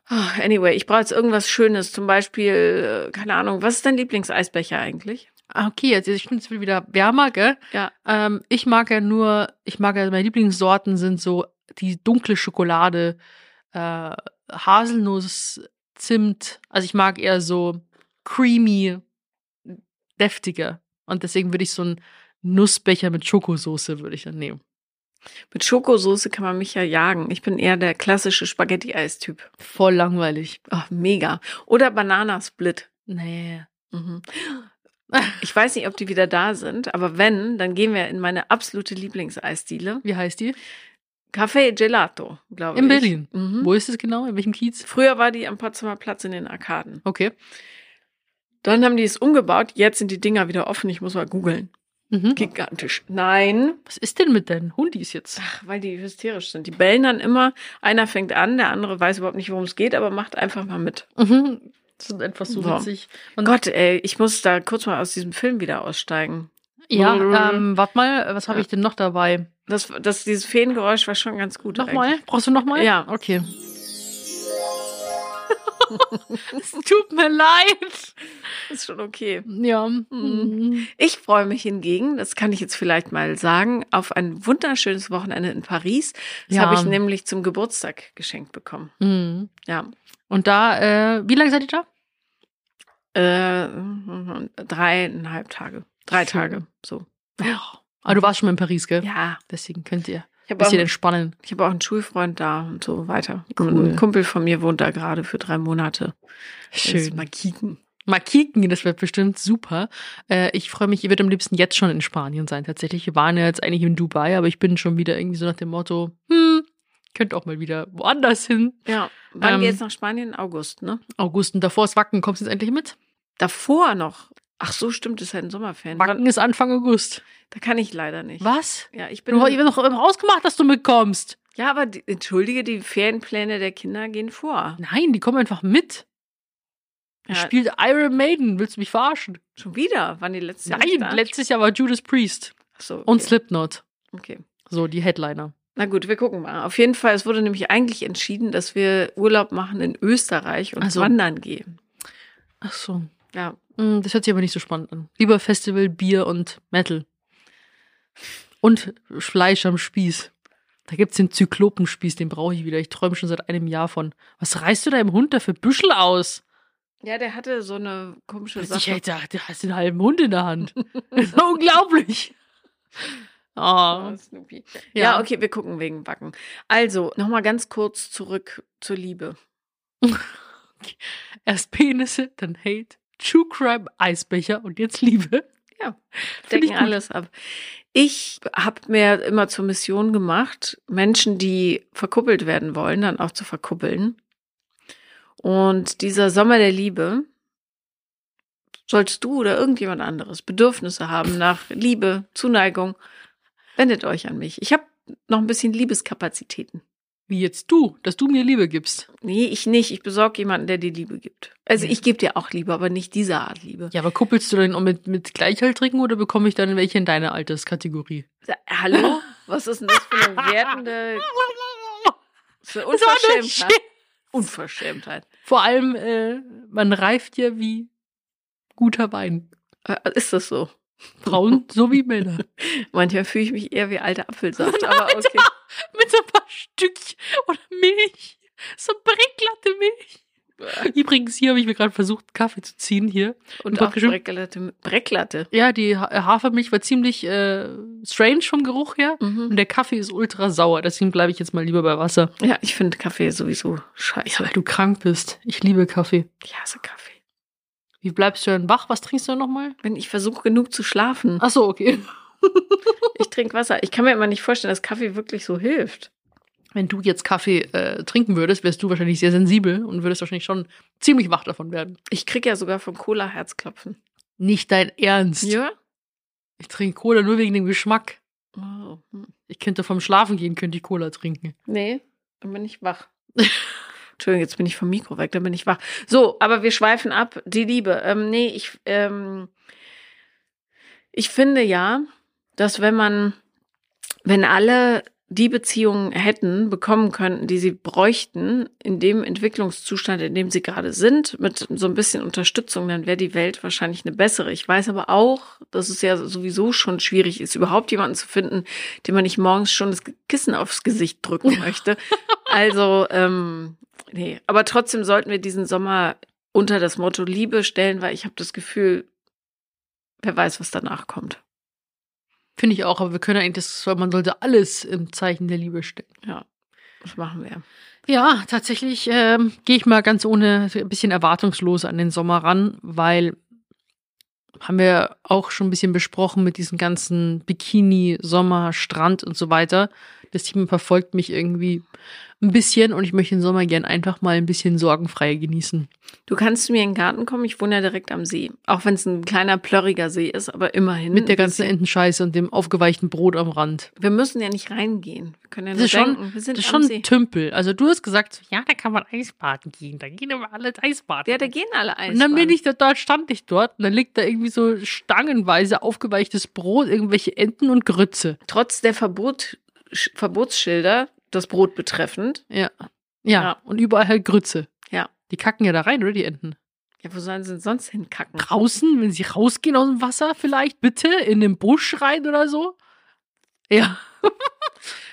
Ah, Anyway, ich brauche jetzt irgendwas Schönes, zum Beispiel, äh, keine Ahnung, was ist dein Lieblingseisbecher eigentlich? Ah, Okay, jetzt ich finde es wieder wärmer, gell? Ja. Ähm, ich mag ja nur, ich mag ja, meine Lieblingssorten sind so die dunkle Schokolade, äh, Haselnuss, Zimt. Also ich mag eher so creamy, deftiger. Und deswegen würde ich so einen Nussbecher mit Schokosoße würde ich dann nehmen. Mit Schokosoße kann man mich ja jagen. Ich bin eher der klassische Spaghetti-Eis-Typ. Voll langweilig. Oh, mega. Oder Bananasplit. Nee. Mhm. Ich weiß nicht, ob die wieder da sind, aber wenn, dann gehen wir in meine absolute Lieblingseisdiele. Wie heißt die? Café Gelato, glaube ich. In Berlin. Mhm. Wo ist es genau? In welchem Kiez? Früher war die am Potsdamer Platz in den Arkaden. Okay. Dann haben die es umgebaut. Jetzt sind die Dinger wieder offen. Ich muss mal googeln. Mhm. Gigantisch. Nein. Was ist denn mit deinen Hundis jetzt? Ach, weil die hysterisch sind. Die bellen dann immer. Einer fängt an, der andere weiß überhaupt nicht, worum es geht, aber macht einfach mal mit. Mhm. Das sind einfach so witzig. Und Gott, ey, ich muss da kurz mal aus diesem Film wieder aussteigen. Ja, ähm, warte mal, was habe ich denn noch dabei? Das, das, dieses Feengeräusch war schon ganz gut. Nochmal? eigentlich. Brauchst du nochmal? Ja. Okay. Es tut mir leid. Ist schon okay. Ja. Mhm. Ich freue mich hingegen, das kann ich jetzt vielleicht mal sagen, auf ein wunderschönes Wochenende in Paris. Das Ja. habe ich nämlich zum Geburtstag geschenkt bekommen. Mhm. Ja. Und da, äh, wie lange seid ihr da? Äh, dreieinhalb Tage. Drei Schön. Tage. So. Oh, Aber du warst schon mal in Paris, gell? Ja. Deswegen könnt ihr Ich ein habe auch, bisschen entspannen. ich hab auch einen Schulfreund da und so weiter. Cool. Ein Kumpel von mir wohnt da gerade für drei Monate. Schön. Mal kicken, das wird bestimmt super. Äh, ich freue mich, ihr wird am liebsten jetzt schon in Spanien sein, tatsächlich. Wir waren ja jetzt eigentlich in Dubai, aber ich bin schon wieder irgendwie so nach dem Motto, hm, könnt auch mal wieder woanders hin. Ja. Wann Ähm, geht's nach Spanien? August, ne? August und davor ist Wacken. Kommst du jetzt endlich mit? Davor noch. Ach so, stimmt, ist halt ein Sommerferien. Wacken ist Anfang August. Da kann ich leider nicht. Was? Ja, ich Du bin. hast doch immer ausgemacht, dass du mitkommst. Ja, aber die, entschuldige, die Ferienpläne der Kinder gehen vor. Nein, die kommen einfach mit. Ja, Spielt Iron Maiden. Willst du mich verarschen? schon wieder? Wann die letzte Jahr Nein, letztes Jahr war Judas Priest Ach so, okay. und Slipknot. Okay. So, die Headliner. Na gut, wir gucken mal. Auf jeden Fall, es wurde nämlich eigentlich entschieden, dass wir Urlaub machen in Österreich und Ach so. wandern gehen. Ach so. Ja. Hm, Das hört sich aber nicht so spannend an. Lieber Festival, Bier und Metal. Und Fleisch am Spieß. Da gibt's den Zyklopenspieß, den brauche ich wieder. Ich träume schon seit einem Jahr von. Was reißt du deinem Hund da für Büschel aus? Ja, der hatte so eine komische Ich Sache. hätte gedacht, du hast den halben Hund in der Hand. Das <laughs> ist unglaublich. <laughs> Oh, Oh. Snoopy. Ja. Ja. okay, wir gucken wegen Backen. Also, nochmal ganz kurz zurück zur Liebe. <laughs> Erst Penisse, dann Hate, True Crime, Eisbecher und jetzt Liebe. Ja, <laughs> decken alles ab. Ich habe mir immer zur Mission gemacht, Menschen, die verkuppelt werden wollen, dann auch zu verkuppeln. Und dieser Sommer der Liebe, sollst du oder irgendjemand anderes Bedürfnisse haben nach Liebe, Zuneigung, wendet euch an mich. Ich habe noch ein bisschen Liebeskapazitäten. Wie jetzt du, dass du mir Liebe gibst. Nee, ich nicht. Ich besorge jemanden, der dir Liebe gibt. Also ich gebe dir auch Liebe, aber nicht diese Art Liebe. Ja, aber kuppelst du denn auch mit, mit Gleichaltrigen oder bekomme ich dann welche in deine Alterskategorie? Sa- Hallo? Was ist denn das für eine wertende <laughs> für Unverschämtheit? Unverschämtheit. Vor allem, äh, man reift ja wie guter Wein. Äh, Ist das so? Frauen sowie Männer. <laughs> Manchmal fühle ich mich eher wie alter Apfelsaft, <laughs> aber okay. Mit so ein paar Stückchen oder Milch. So Brecklatte Milch. Übrigens, hier habe ich mir gerade versucht, Kaffee zu ziehen hier. Und Und auch Brecklatte. Brecklatte. Ja, die Ha- Hafermilch war ziemlich äh, strange vom Geruch her. Und Mhm. der Kaffee ist ultra sauer. Deswegen bleibe ich jetzt mal lieber bei Wasser. Ja, ich finde Kaffee sowieso Ja, scheiße. weil du krank bist. Ich liebe Kaffee. Ich hasse Kaffee. Wie bleibst du denn wach? Was trinkst du nochmal? Wenn ich versuche, genug zu schlafen. Ach so, okay. <laughs> Ich trinke Wasser. Ich kann mir immer nicht vorstellen, dass Kaffee wirklich so hilft. Wenn du jetzt Kaffee äh, trinken würdest, wärst du wahrscheinlich sehr sensibel und würdest wahrscheinlich schon ziemlich wach davon werden. Ich kriege ja sogar von Cola Herzklopfen. Nicht dein Ernst. Ja? Ich trinke Cola nur wegen dem Geschmack. Oh. hm. Ich könnte vom Schlafen gehen, könnte ich Cola trinken. Nee, dann bin ich wach. <laughs> Entschuldigung, jetzt bin ich vom Mikro weg, dann bin ich wach. So, aber wir schweifen ab. Die Liebe. Ähm, nee, ich, ähm, ich finde ja, dass wenn man, wenn alle die Beziehungen hätten, bekommen könnten, die sie bräuchten, in dem Entwicklungszustand, in dem sie gerade sind, mit so ein bisschen Unterstützung, dann wäre die Welt wahrscheinlich eine bessere. Ich weiß aber auch, dass es ja sowieso schon schwierig ist, überhaupt jemanden zu finden, dem man nicht morgens schon das Kissen aufs Gesicht drücken <laughs> möchte. Also, ähm, nee, aber trotzdem sollten wir diesen Sommer unter das Motto Liebe stellen, weil ich habe das Gefühl, wer weiß, was danach kommt. Finde ich auch, aber wir können eigentlich das, man sollte alles im Zeichen der Liebe stellen. Ja, das machen wir. Ja, tatsächlich ähm, gehe ich mal ganz ohne ein bisschen erwartungslos an den Sommer ran, weil haben wir auch schon ein bisschen besprochen mit diesen ganzen Bikini, Sommer, Strand und so weiter. Das Team verfolgt mich irgendwie ein bisschen und ich möchte den Sommer gern einfach mal ein bisschen sorgenfrei genießen. Du kannst zu mir in den Garten kommen, ich wohne ja direkt am See. Auch wenn es ein kleiner, plörriger See ist, aber immerhin. Mit der ganzen. Entenscheiße und dem aufgeweichten Brot am Rand. Wir müssen ja nicht reingehen. Wir können ja Das nur ist schon, denken, wir sind das ist schon ein Tümpel. Also du hast gesagt, ja, da kann man Eisbaden gehen. Da gehen aber alle Eisbaden. Ja, da gehen alle Eis. Und dann bin ich da, dort, stand ich dort und dann liegt da irgendwie so stangenweise aufgeweichtes Brot, irgendwelche Enten und Grütze. Trotz der Verbot, Sch- Verbotsschilder, das Brot betreffend. Ja. ja. Ja. und überall halt Grütze. Ja. Die kacken ja da rein, oder die Enten? Ja, wo sollen sie denn sonst hinkacken? Draußen, wenn sie rausgehen aus dem Wasser vielleicht, bitte, in den Busch rein oder so? Ja. <laughs>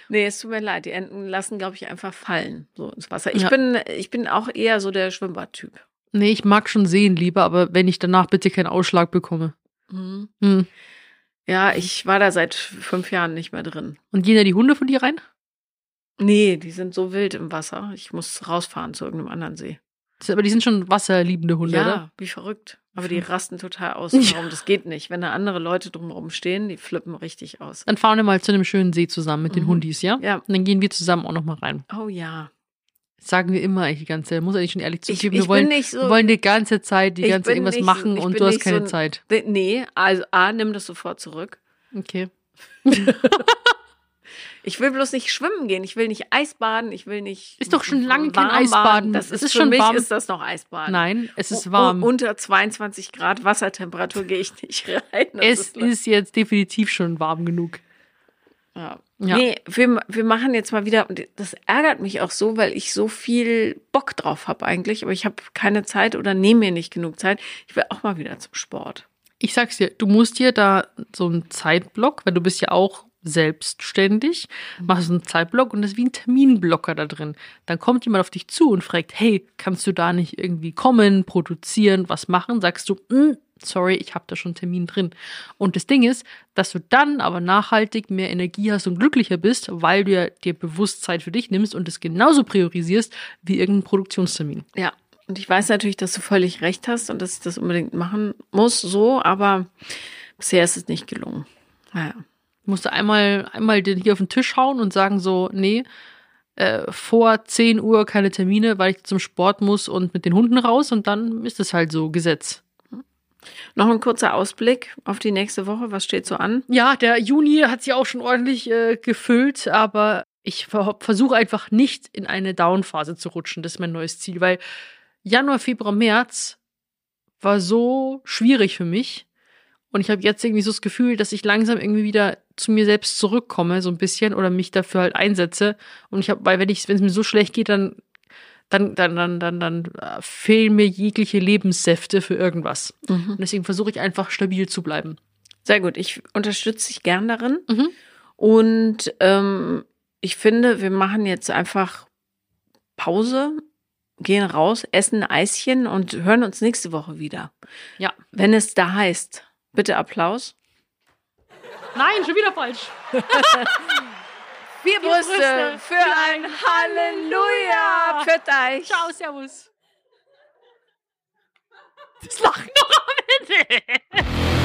Nee, es tut mir leid. Die Enten lassen, glaube ich, einfach fallen, so ins Wasser. Ich Ja. bin, ich bin auch eher so der Schwimmbadtyp. Nee, ich mag schon sehen lieber, aber wenn ich danach bitte keinen Ausschlag bekomme. Mhm. Hm. Ja, ich war da seit fünf Jahren nicht mehr drin. Und gehen da die Hunde von dir rein? Nee, die sind so wild im Wasser. Ich muss rausfahren zu irgendeinem anderen See. Aber die sind schon wasserliebende Hunde, ja, oder? wie verrückt. Aber die rasten total aus. Warum? Das geht nicht. Wenn da andere Leute drumherum stehen, die flippen richtig aus. Dann fahren wir mal zu einem schönen See zusammen mit den Mhm. Hundis, ja? Ja. Und dann gehen wir zusammen auch noch mal rein. Oh ja. Sagen wir immer eigentlich die ganze Zeit. Muss eigentlich schon ehrlich Ich, zugeben. ich wir wollen, so. wir wollen die ganze Zeit die Ich ganze bin irgendwas nicht machen ich und du hast keine so ein- Zeit. Nee, also A, nimm das sofort zurück. Okay. <laughs> Ich will bloß nicht schwimmen gehen. Ich will nicht Eisbaden. Ich will nicht. Ist doch schon lange kein Eisbaden. baden. Das ist, ist für schon mich warm. ist das noch Eisbaden. Nein, es ist warm. u- Unter 22 Grad Wassertemperatur gehe ich nicht rein. Das es ist, ist jetzt definitiv schon warm genug. Ja. Ja. Nee, wir, wir machen jetzt mal wieder, und das ärgert mich auch so, weil ich so viel Bock drauf habe eigentlich, aber ich habe keine Zeit oder nehme mir nicht genug Zeit. Ich will auch mal wieder zum Sport. Ich sag's dir, du musst dir da so einen Zeitblock, weil du bist ja auch selbstständig, machst so einen Zeitblock und das ist wie ein Terminblocker da drin. Dann kommt jemand auf dich zu und fragt, hey, kannst du da nicht irgendwie kommen, produzieren, was machen? Sagst du, "Mm, sorry, ich habe da schon einen Termin drin. Und das Ding ist, dass du dann aber nachhaltig mehr Energie hast und glücklicher bist, weil du ja dir bewusst Zeit für dich nimmst und es genauso priorisierst wie irgendein Produktionstermin. Ja, und ich weiß natürlich, dass du völlig recht hast und dass ich das unbedingt machen muss, so, aber bisher ist es nicht gelungen. Naja. musst du einmal, einmal den hier auf den Tisch hauen und sagen so, nee, äh, vor 10 Uhr keine Termine, weil ich zum Sport muss und mit den Hunden raus und dann ist es halt so Gesetz. Noch ein kurzer Ausblick auf die nächste Woche. Was steht so an? Ja, der Juni hat sich auch schon ordentlich äh, gefüllt, aber ich ver versuche einfach nicht in eine Down-Phase zu rutschen. Das ist mein neues Ziel, weil Januar, Februar, März war so schwierig für mich. Und ich habe jetzt irgendwie so das Gefühl, dass ich langsam irgendwie wieder zu mir selbst zurückkomme, so ein bisschen, oder mich dafür halt einsetze. Und ich habe, weil wenn es mir so schlecht geht, dann, dann, dann, dann, dann, dann äh, fehlen mir jegliche Lebenssäfte für irgendwas. Und deswegen versuche ich einfach stabil zu bleiben. Sehr gut. Ich unterstütze dich gern darin. Mhm. Und ähm, ich finde, wir machen jetzt einfach Pause, gehen raus, essen ein Eischen und hören uns nächste Woche wieder. Ja. Wenn es da heißt, bitte Applaus. Nein, schon wieder falsch. <laughs> Vier Brüste, Brüste für ein Halleluja. Für euch. Ciao, servus. Das Lachen noch am Ende.